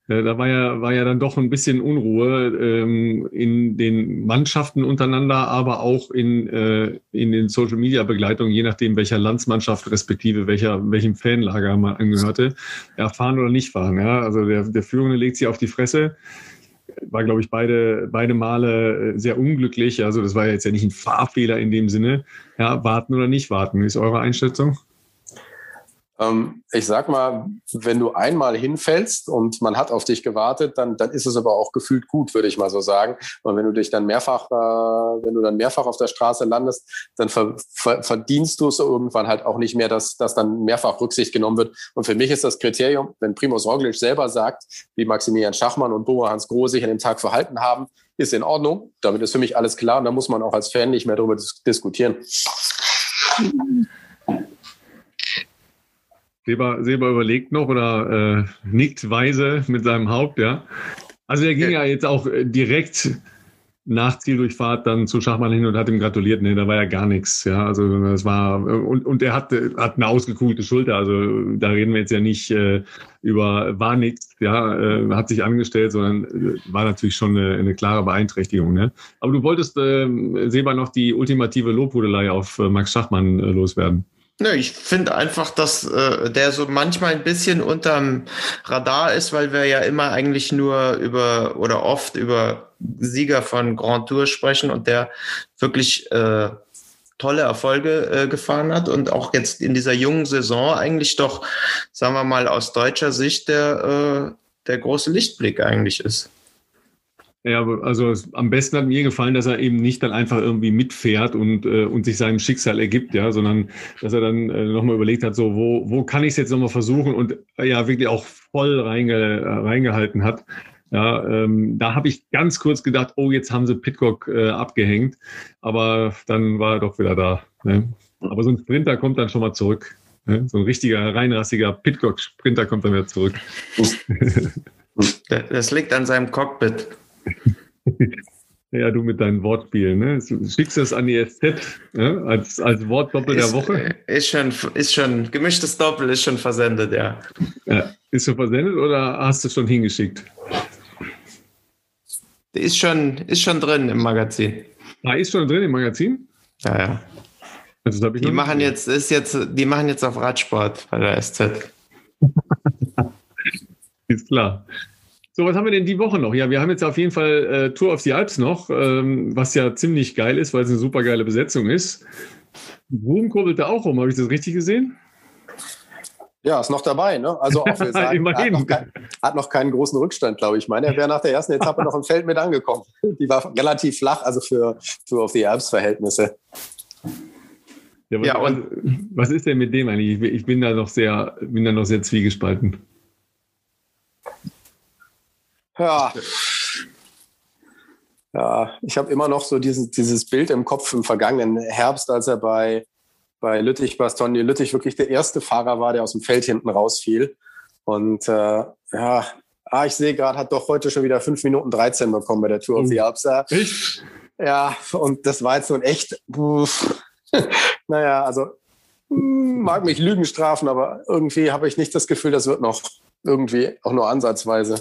Äh, da war ja, war ja dann doch ein bisschen Unruhe ähm, in den Mannschaften untereinander, aber auch in, äh, in den Social-Media-Begleitungen, je nachdem, welcher Landsmannschaft respektive welcher, welchem Fanlager man angehörte, ja, fahren oder nicht fahren. Ja? Also der, der Führende legt sich auf die Fresse war, glaube ich, beide, beide Male äh, sehr unglücklich. Also das war jetzt ja nicht ein Fahrfehler in dem Sinne. Ja, warten oder nicht warten, ist eure Einschätzung? Ähm, ich sag mal, wenn du einmal hinfällst und man hat auf dich gewartet, dann, dann ist es aber auch gefühlt gut, würde ich mal so sagen. Und wenn du dich dann mehrfach, äh, wenn du dann mehrfach auf der Straße landest, dann ver, ver, verdienst du es irgendwann halt auch nicht mehr, dass, dass dann mehrfach Rücksicht genommen wird. Und für mich ist das Kriterium, wenn Primoz Roglic selber sagt, wie Maximilian Schachmann und Boa Hans Groh sich an dem Tag verhalten haben, ist in Ordnung. Damit ist für mich alles klar und da muss man auch als Fan nicht mehr darüber dis diskutieren. Seba, Seba überlegt noch oder äh, nickt weise mit seinem Haupt, ja. Also er ging ja jetzt auch äh, direkt nach Zieldurchfahrt dann zu Schachmann hin und hat ihm gratuliert. Nee, da war ja gar nichts. Ja, also das war und, und er hat, hat eine ausgekugelte Schulter. Also da reden wir jetzt ja nicht äh, über war nichts, ja, äh, hat sich angestellt, sondern äh, war natürlich schon eine, eine klare Beeinträchtigung. Ne? Aber du wolltest, äh, Seba, noch die ultimative Lobhudelei auf äh, Max Schachmann äh, loswerden. Nö, ich finde einfach, dass äh, der so manchmal ein bisschen unterm Radar ist, weil wir ja immer eigentlich nur über oder oft über Sieger von Grand Tour sprechen und der wirklich äh, tolle Erfolge äh, gefahren hat und auch jetzt in dieser jungen Saison eigentlich doch, sagen wir mal, aus deutscher Sicht der, äh, der große Lichtblick eigentlich ist. Ja, also am besten hat mir gefallen, dass er eben nicht dann einfach irgendwie mitfährt und, äh, und sich seinem Schicksal ergibt, ja, sondern dass er dann äh, nochmal überlegt hat, so, wo, wo kann ich es jetzt nochmal versuchen und äh, ja, wirklich auch voll reinge, äh, reingehalten hat. Ja, ähm, da habe ich ganz kurz gedacht, oh, jetzt haben sie Pitcock äh, abgehängt, aber dann war er doch wieder da. Ne? Aber so ein Sprinter kommt dann schon mal zurück. Ne? So ein richtiger, reinrassiger Pitcock-Sprinter kommt dann wieder zurück. Das liegt an seinem Cockpit. Ja, du mit deinen Wortspielen, ne? Du schickst das an die SZ ne? als, als Wortdoppel der Woche. Ist schon, ist schon, gemischtes Doppel ist schon versendet, ja. ja. Ist schon versendet oder hast du schon hingeschickt? Ist schon, ist schon drin im Magazin. Ah, ist schon drin im Magazin? Ja, ja. Also, die machen jetzt, ist jetzt, die machen jetzt auf Radsport bei der SZ. ist klar. So, was haben wir denn die Woche noch? Ja, wir haben jetzt auf jeden Fall äh, Tour of the Alps noch, ähm, was ja ziemlich geil ist, weil es eine super geile Besetzung ist. Boom kurbelt da auch rum, habe ich das richtig gesehen? Ja, ist noch dabei. Ne? Also auch wir sagen, hat, noch kein, hat noch keinen großen Rückstand, glaube ich. Ich meine, er wäre nach der ersten Etappe noch im Feld mit angekommen. Die war relativ flach, also für Tour of the Alps Verhältnisse. Ja, was, ja, und was ist denn mit dem eigentlich? Ich bin da noch sehr, bin da noch sehr zwiegespalten. Ja. Ja, ich habe immer noch so dieses, dieses Bild im Kopf im vergangenen Herbst, als er bei, bei Lüttich, Bastogne Lüttich wirklich der erste Fahrer war, der aus dem Feld hinten rausfiel. Und äh, ja, ah, ich sehe gerade, hat doch heute schon wieder 5 Minuten 13 bekommen bei der Tour of the Alps. Echt? Ja, und das war jetzt so ein echt, naja, also hm, mag mich Lügen strafen, aber irgendwie habe ich nicht das Gefühl, das wird noch irgendwie auch nur ansatzweise.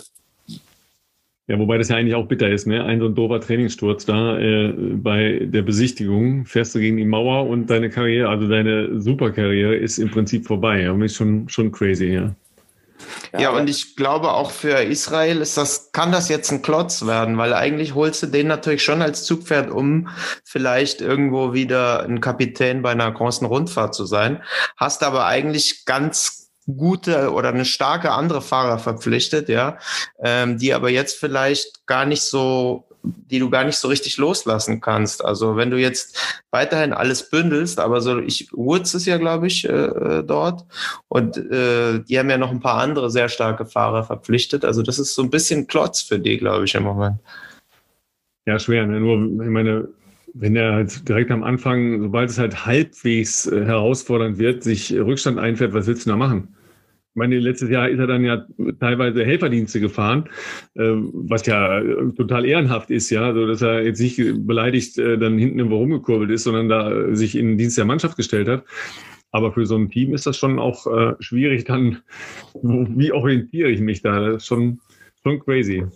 Ja, wobei das ja eigentlich auch bitter ist, ne? Ein so ein doofer Trainingssturz da äh, bei der Besichtigung fährst du gegen die Mauer und deine Karriere, also deine Superkarriere ist im Prinzip vorbei. Ja, ist schon, schon crazy, ja. Ja, ja, und ich glaube auch für Israel ist das, kann das jetzt ein Klotz werden, weil eigentlich holst du den natürlich schon als Zugpferd, um vielleicht irgendwo wieder ein Kapitän bei einer großen Rundfahrt zu sein. Hast aber eigentlich ganz gute oder eine starke andere Fahrer verpflichtet, ja, ähm, die aber jetzt vielleicht gar nicht so die du gar nicht so richtig loslassen kannst. Also wenn du jetzt weiterhin alles bündelst, aber so ich Woods ist ja glaube ich äh, äh, dort und äh, die haben ja noch ein paar andere sehr starke Fahrer verpflichtet. Also das ist so ein bisschen Klotz für die, glaube ich im Moment. Ja, schwer. Ne? Nur ich meine, wenn er halt direkt am Anfang, sobald es halt halbwegs äh, herausfordernd wird, sich Rückstand einfährt, was willst du da machen? Ich meine, letztes Jahr ist er dann ja teilweise Helferdienste gefahren, äh, was ja total ehrenhaft ist, ja, so dass er jetzt nicht beleidigt äh, dann hinten irgendwo rumgekurbelt ist, sondern da sich in den Dienst der Mannschaft gestellt hat. Aber für so ein Team ist das schon auch äh, schwierig, dann, wie orientiere ich mich da? Das ist schon, schon crazy.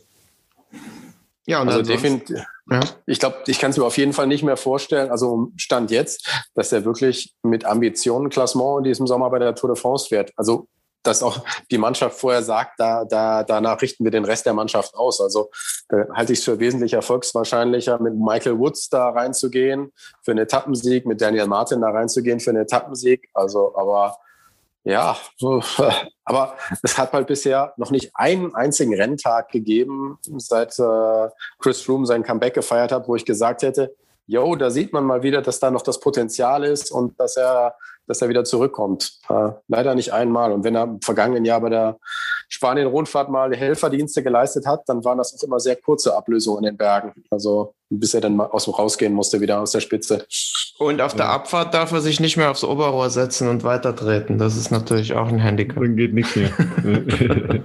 Ja, und also definitiv. Ja. Ich glaube, ich kann es mir auf jeden Fall nicht mehr vorstellen, also Stand jetzt, dass er wirklich mit Ambitionen Klassement in diesem Sommer bei der Tour de France fährt. Also dass auch die Mannschaft vorher sagt, da, da, danach richten wir den Rest der Mannschaft aus. Also da halte ich es für wesentlich erfolgswahrscheinlicher, mit Michael Woods da reinzugehen für einen Etappensieg, mit Daniel Martin da reinzugehen für einen Etappensieg. Also, aber Ja, aber es hat halt bisher noch nicht einen einzigen Renntag gegeben, seit äh, Chris Froome sein Comeback gefeiert hat, wo ich gesagt hätte, yo, da sieht man mal wieder, dass da noch das Potenzial ist und dass er, dass er wieder zurückkommt. Äh, leider nicht einmal. Und wenn er im vergangenen Jahr bei der Spanien-Rundfahrt mal Helferdienste geleistet hat, dann waren das auch immer sehr kurze Ablösungen in den Bergen. Also bis er dann mal aus dem rausgehen musste, wieder aus der Spitze. Und auf der Abfahrt darf er sich nicht mehr aufs Oberrohr setzen und weitertreten. Das ist natürlich auch ein Handicap. Dann geht nichts mehr.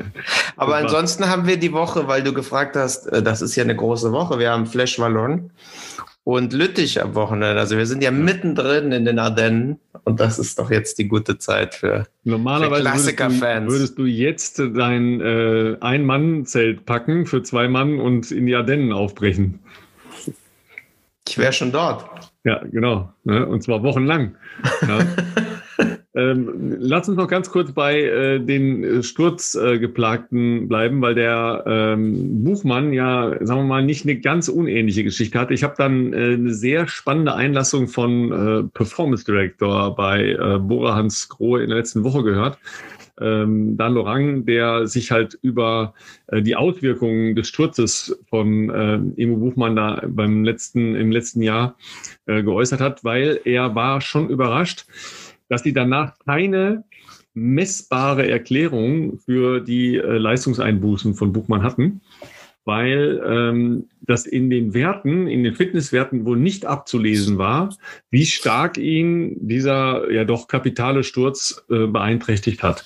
Aber ansonsten haben wir die Woche, weil du gefragt hast, äh, das ist ja eine große Woche. Wir haben Flash Wallon und Lüttich am Wochenende. Also wir sind ja mittendrin in den Ardennen und das ist doch jetzt die gute Zeit für, Normalerweise für Klassiker-Fans. Würdest, du jetzt dein äh, Ein-Mann-Zelt packen für zwei Mann und in die Ardennen aufbrechen? Ich wäre schon dort. Ja, genau. Ne? Und zwar wochenlang. Ja. Ähm, lass uns noch ganz kurz bei äh, den Sturzgeplagten äh, bleiben, weil der ähm, Buchmann ja, sagen wir mal, nicht eine ganz unähnliche Geschichte hat. Ich habe dann äh, eine sehr spannende Einlassung von äh, Performance Director bei äh, Bora Hans Grohe in der letzten Woche gehört. Ähm, Dan Lorang, der sich halt über äh, die Auswirkungen des Sturzes von äh, Emo Buchmann da beim letzten, im letzten Jahr äh, geäußert hat, weil er war schon überrascht, dass die danach keine messbare Erklärung für die äh, Leistungseinbußen von Buchmann hatten, weil ähm, das in den Werten, in den Fitnesswerten wohl nicht abzulesen war, wie stark ihn dieser ja doch kapitale Sturz äh, beeinträchtigt hat.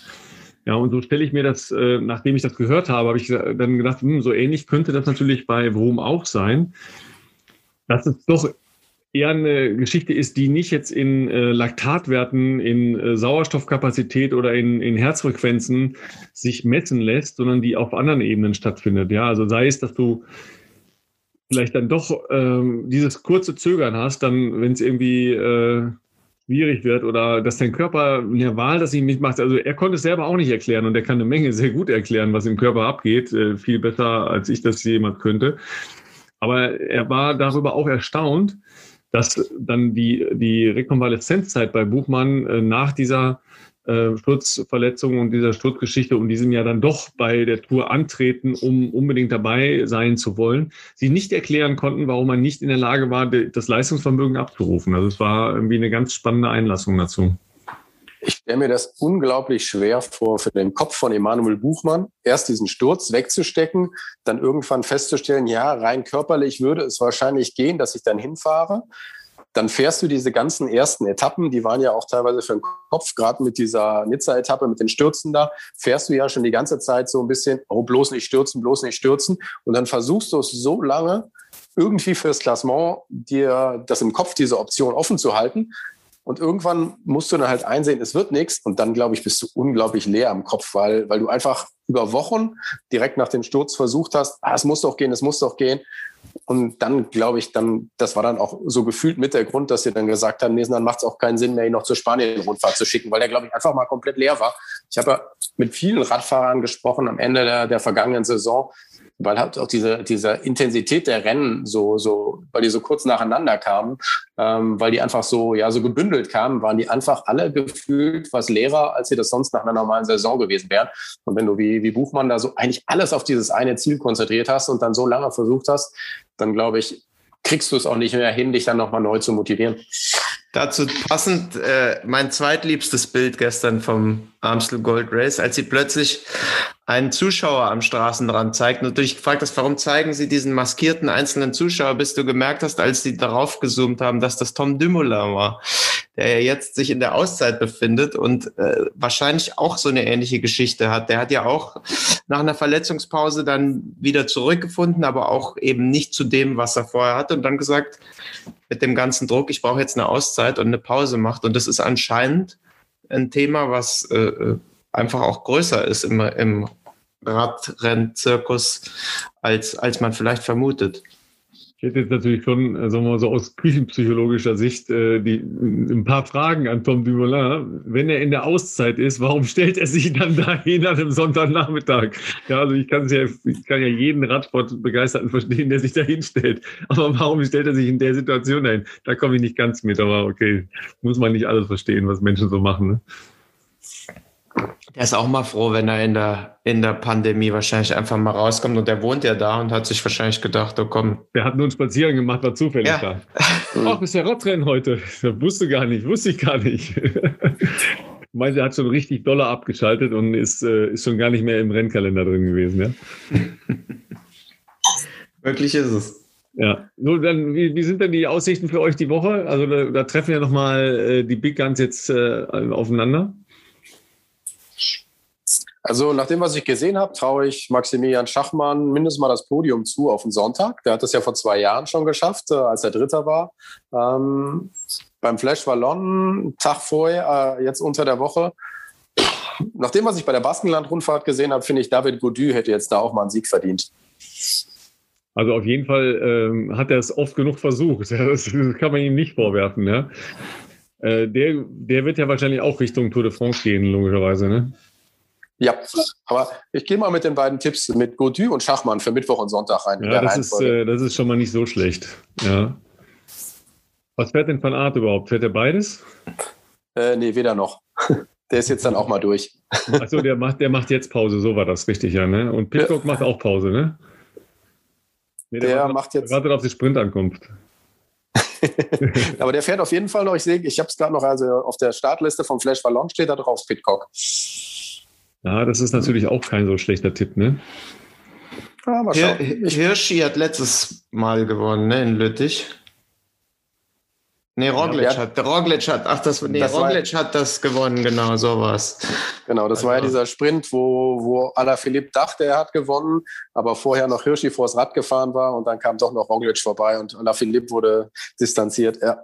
Ja, und so stelle ich mir das, äh, nachdem ich das gehört habe, habe ich dann gedacht, hm, so ähnlich könnte das natürlich bei Vroom auch sein, dass es doch eher eine Geschichte ist, die nicht jetzt in äh, Laktatwerten, in äh, Sauerstoffkapazität oder in, in Herzfrequenzen sich messen lässt, sondern die auf anderen Ebenen stattfindet. Ja, also sei es, dass du vielleicht dann doch ähm, dieses kurze Zögern hast, dann, wenn es irgendwie äh, schwierig wird oder dass dein Körper eine Wahl, dass ich mitmacht. Also er konnte es selber auch nicht erklären und er kann eine Menge sehr gut erklären, was im Körper abgeht, äh, viel besser als ich das jemand könnte. Aber er war darüber auch erstaunt, dass dann die, die Rekonvaleszenzzeit bei Buchmann äh, nach dieser äh, Sturzverletzung und dieser Sturzgeschichte und diesem Jahr dann doch bei der Tour antreten, um unbedingt dabei sein zu wollen, sie nicht erklären konnten, warum man nicht in der Lage war, das Leistungsvermögen abzurufen. Also es war irgendwie eine ganz spannende Einlassung dazu. Ich stelle mir das unglaublich schwer vor, für den Kopf von Emanuel Buchmann, erst diesen Sturz wegzustecken, dann irgendwann festzustellen, ja, rein körperlich würde es wahrscheinlich gehen, dass ich dann hinfahre. Dann fährst du diese ganzen ersten Etappen, die waren ja auch teilweise für den Kopf, gerade mit dieser Nizza-Etappe, mit den Stürzen da, fährst du ja schon die ganze Zeit so ein bisschen, oh, bloß nicht stürzen, bloß nicht stürzen. Und dann versuchst du es so lange, irgendwie fürs Klassement dir das im Kopf, diese Option offen zu halten, und irgendwann musst du dann halt einsehen, es wird nichts. Und dann, glaube ich, bist du unglaublich leer am Kopf, weil, weil du einfach über Wochen direkt nach dem Sturz versucht hast, ah, es muss doch gehen, es muss doch gehen. Und dann, glaube ich, dann, das war dann auch so gefühlt mit der Grund, dass sie dann gesagt haben, nee, dann macht es auch keinen Sinn mehr, ihn noch zur Spanien-Rundfahrt zu schicken, weil der, glaube ich, einfach mal komplett leer war. Ich habe ja mit vielen Radfahrern gesprochen am Ende der, der vergangenen Saison, weil halt auch diese, diese Intensität der Rennen so, so, weil die so kurz nacheinander kamen, ähm, weil die einfach so, ja, so gebündelt kamen, waren die einfach alle gefühlt was leerer, als sie das sonst nach einer normalen Saison gewesen wären. Und wenn du wie, wie Buchmann da so eigentlich alles auf dieses eine Ziel konzentriert hast und dann so lange versucht hast, dann glaube ich, kriegst du es auch nicht mehr hin, dich dann nochmal neu zu motivieren. Dazu passend äh, mein zweitliebstes Bild gestern vom Amstel Gold Race, als sie plötzlich einen Zuschauer am Straßenrand du dich gefragt hast, warum zeigen sie diesen maskierten einzelnen Zuschauer, bis du gemerkt hast, als sie darauf gezoomt haben, dass das Tom Dumoulin war, der jetzt sich in der Auszeit befindet und äh, wahrscheinlich auch so eine ähnliche Geschichte hat. Der hat ja auch nach einer Verletzungspause dann wieder zurückgefunden, aber auch eben nicht zu dem, was er vorher hatte und dann gesagt, mit dem ganzen Druck, ich brauche jetzt eine Auszeit und eine Pause macht. Und das ist anscheinend ein Thema, was äh, äh einfach auch größer ist im, im Radrennzirkus, als, als man vielleicht vermutet. Ich hätte jetzt natürlich schon, äh, sagen wir mal so aus küchenpsychologischer Sicht, äh, die, ein paar Fragen an Tom Dumoulin. Wenn er in der Auszeit ist, warum stellt er sich dann dahin an einem Sonntagnachmittag? Ja, also ich kann es ja, ich kann ja jeden Radsportbegeisterten verstehen, der sich dahin stellt. Aber warum stellt er sich in der Situation dahin? Da komme ich nicht ganz mit, aber okay, muss man nicht alles verstehen, was Menschen so machen. Ne? Der ist auch mal froh, wenn er in der, in der Pandemie wahrscheinlich einfach mal rauskommt. Und der wohnt ja da und hat sich wahrscheinlich gedacht, oh komm. Der hat nur einen Spaziergang gemacht, war zufällig ja. da. Ach, ist ja Radrennen heute. Das wusste gar nicht, wusste ich gar nicht. Meint, er hat schon richtig doller abgeschaltet und ist, äh, ist schon gar nicht mehr im Rennkalender drin gewesen, ja. Wirklich ist es. Ja, nun dann, wie, wie, sind denn die Aussichten für euch die Woche? Also da, da treffen ja nochmal äh, die Big Guns jetzt äh, aufeinander. Also nach dem, was ich gesehen habe, traue ich Maximilian Schachmann mindestens mal das Podium zu auf den Sonntag. Der hat das ja vor zwei Jahren schon geschafft, äh, als er Dritter war. Ähm, beim Flash Wallon, Tag vorher, äh, jetzt unter der Woche. Nach dem, was ich bei der Baskenland-Rundfahrt gesehen habe, finde ich, David Gaudu hätte jetzt da auch mal einen Sieg verdient. Also auf jeden Fall ähm, hat er es oft genug versucht. Das, kann man ihm nicht vorwerfen. Ja? Äh, der, der wird ja wahrscheinlich auch Richtung Tour de France gehen, logischerweise. Ne? Ja, aber ich gehe mal mit den beiden Tipps mit Gaudu und Schachmann für Mittwoch und Sonntag rein. Ja, das ist, äh, das ist schon mal nicht so schlecht. Ja. Was fährt denn Van Art überhaupt? Fährt er beides? Äh, nee, weder noch. Der ist jetzt dann auch mal durch. Achso, der macht, der macht jetzt Pause, so war das richtig, ja, ne? Und Pitcock ja. macht auch Pause, ne? Nee, der, der wartet, macht jetzt. wartet auf die Sprintankunft. Aber der fährt auf jeden Fall noch. Ich sehe, ich habe es gerade noch, also auf der Startliste vom Flash Ballon steht da drauf Pitcock. Ja, das ist natürlich auch kein so schlechter Tipp, ne? Ja, mal schauen. Hirschi hat letztes Mal gewonnen, ne, in Lüttich. Nee, Roglic ja, hat, Roglic hat, ach, das, nee, das Roglic war, hat das gewonnen, genau, sowas. Genau, das also. war ja dieser Sprint, wo, wo Alaphilippe dachte, er hat gewonnen, aber vorher noch Hirschi vors Rad gefahren war und dann kam doch noch Roglic vorbei und Alaphilippe wurde distanziert, ja.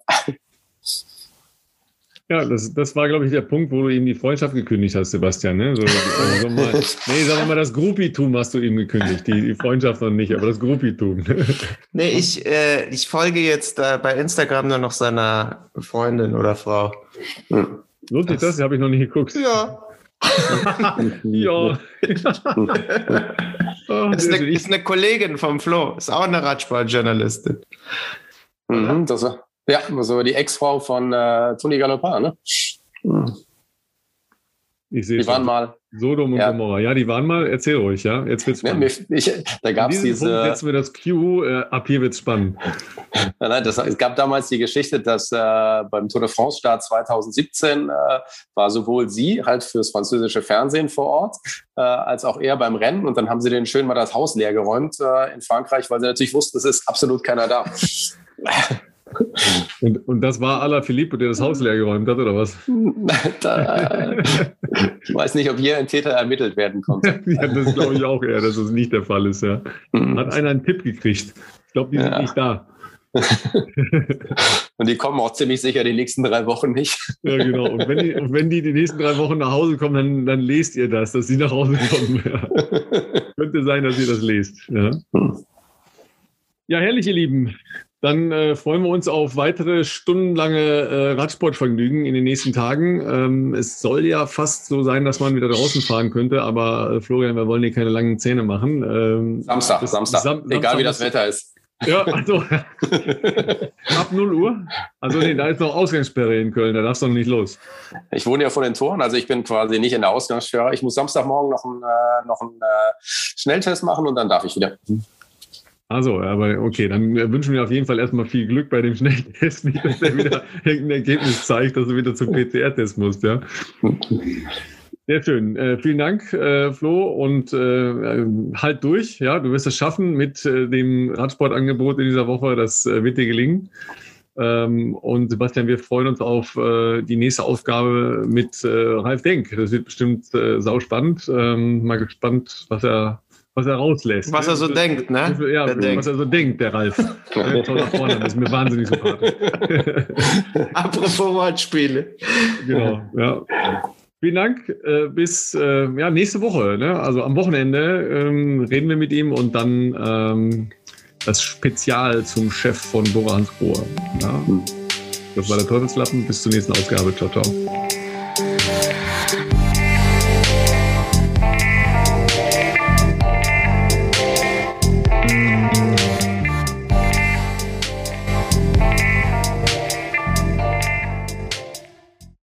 Ja, das, das war, glaube ich, der Punkt, wo du ihm die Freundschaft gekündigt hast, Sebastian. Ne? So, also mal, nee, sagen wir mal, das Gruppitum hast du ihm gekündigt. Die, die Freundschaft noch nicht, aber das Gruppitum. Nee, ich, äh, ich folge jetzt äh, bei Instagram nur noch seiner Freundin oder Frau. Hm. Lohnt sich das? das? Habe ich noch nicht geguckt. Ja. ja. oh, ist, eine, ist eine Kollegin vom Flo, ist auch eine Radsportjournalistin. Mhm, das war ja, also die Ex-Frau von äh, Toni Galopin, ne? Hm. Ich sehe die waren mal Sodom und ja. Gomorra. Ja, die waren mal. Erzähl ruhig, ja. Jetzt wird's spannend. Ja, ich, da gab es diese. Punkt setzen wir das Q. Äh, ab hier wird's spannend. Nein, nein, das, es gab damals die Geschichte, dass äh, beim Tour de France Start 2017 äh, war sowohl sie halt fürs französische Fernsehen vor Ort, äh, als auch er beim Rennen. Und dann haben sie den schön mal das Haus leer geräumt äh, in Frankreich, weil sie natürlich wussten, es ist absolut keiner da. Und, und das war Ala Filippo, der das Haus leer geräumt hat, oder was? Da, ich weiß nicht, ob hier ein Täter ermittelt werden konnte. ja, das glaube ich auch eher, dass das nicht der Fall ist. Ja. Mhm. Hat einer einen Tipp gekriegt. Ich glaube, die sind ja. nicht da. und die kommen auch ziemlich sicher die nächsten drei Wochen nicht. ja, genau. Und wenn, die, und wenn die die nächsten drei Wochen nach Hause kommen, dann, dann lest ihr das, dass sie nach Hause kommen. Ja. Könnte sein, dass ihr das lest. Ja, hm. ja herrlich, ihr Lieben. Dann äh, freuen wir uns auf weitere stundenlange äh, Radsportvergnügen in den nächsten Tagen. Ähm, es soll ja fast so sein, dass man wieder draußen fahren könnte, aber äh, Florian, wir wollen hier keine langen Zähne machen. Ähm, Samstag, das, Samstag, Sam egal Samstag wie das Wetter ist. Ja, also ab 0 Uhr. Also nee, da ist noch Ausgangssperre in Köln, da darfst du noch nicht los. Ich wohne ja vor den Toren, also ich bin quasi nicht in der Ausgangssperre. Ich muss Samstagmorgen noch einen, äh, noch einen äh, Schnelltest machen und dann darf ich wieder. Also, aber okay, dann wünschen wir auf jeden Fall erstmal viel Glück bei dem Schnelltest, nicht, dass er wieder irgendein Ergebnis zeigt, dass du wieder zum PCR-Test musst, ja. Sehr schön. Äh, vielen Dank, äh, Flo, und äh, halt durch. Ja, du wirst es schaffen mit äh, dem Radsportangebot in dieser Woche. Das äh, wird dir gelingen. Ähm, und Sebastian, wir freuen uns auf äh, die nächste Aufgabe mit Ralf Denk. Das wird bestimmt äh, sau spannend. Ähm, mal gespannt, was er was er rauslässt. Was er so das, denkt, ne? Ja, was denkt. er so denkt, der Ralf. ja, toller Vorname, das ist mir wahnsinnig sympathisch. Apropos Wortspiele. Genau, ja. Vielen Dank. Äh, bis äh, ja, nächste Woche. Ne? Also am Wochenende ähm, reden wir mit ihm und dann ähm, das Spezial zum Chef von Bora Hans Grohe. Ja? Das war der Teufelslappen. Bis zur nächsten Ausgabe. Ciao, ciao.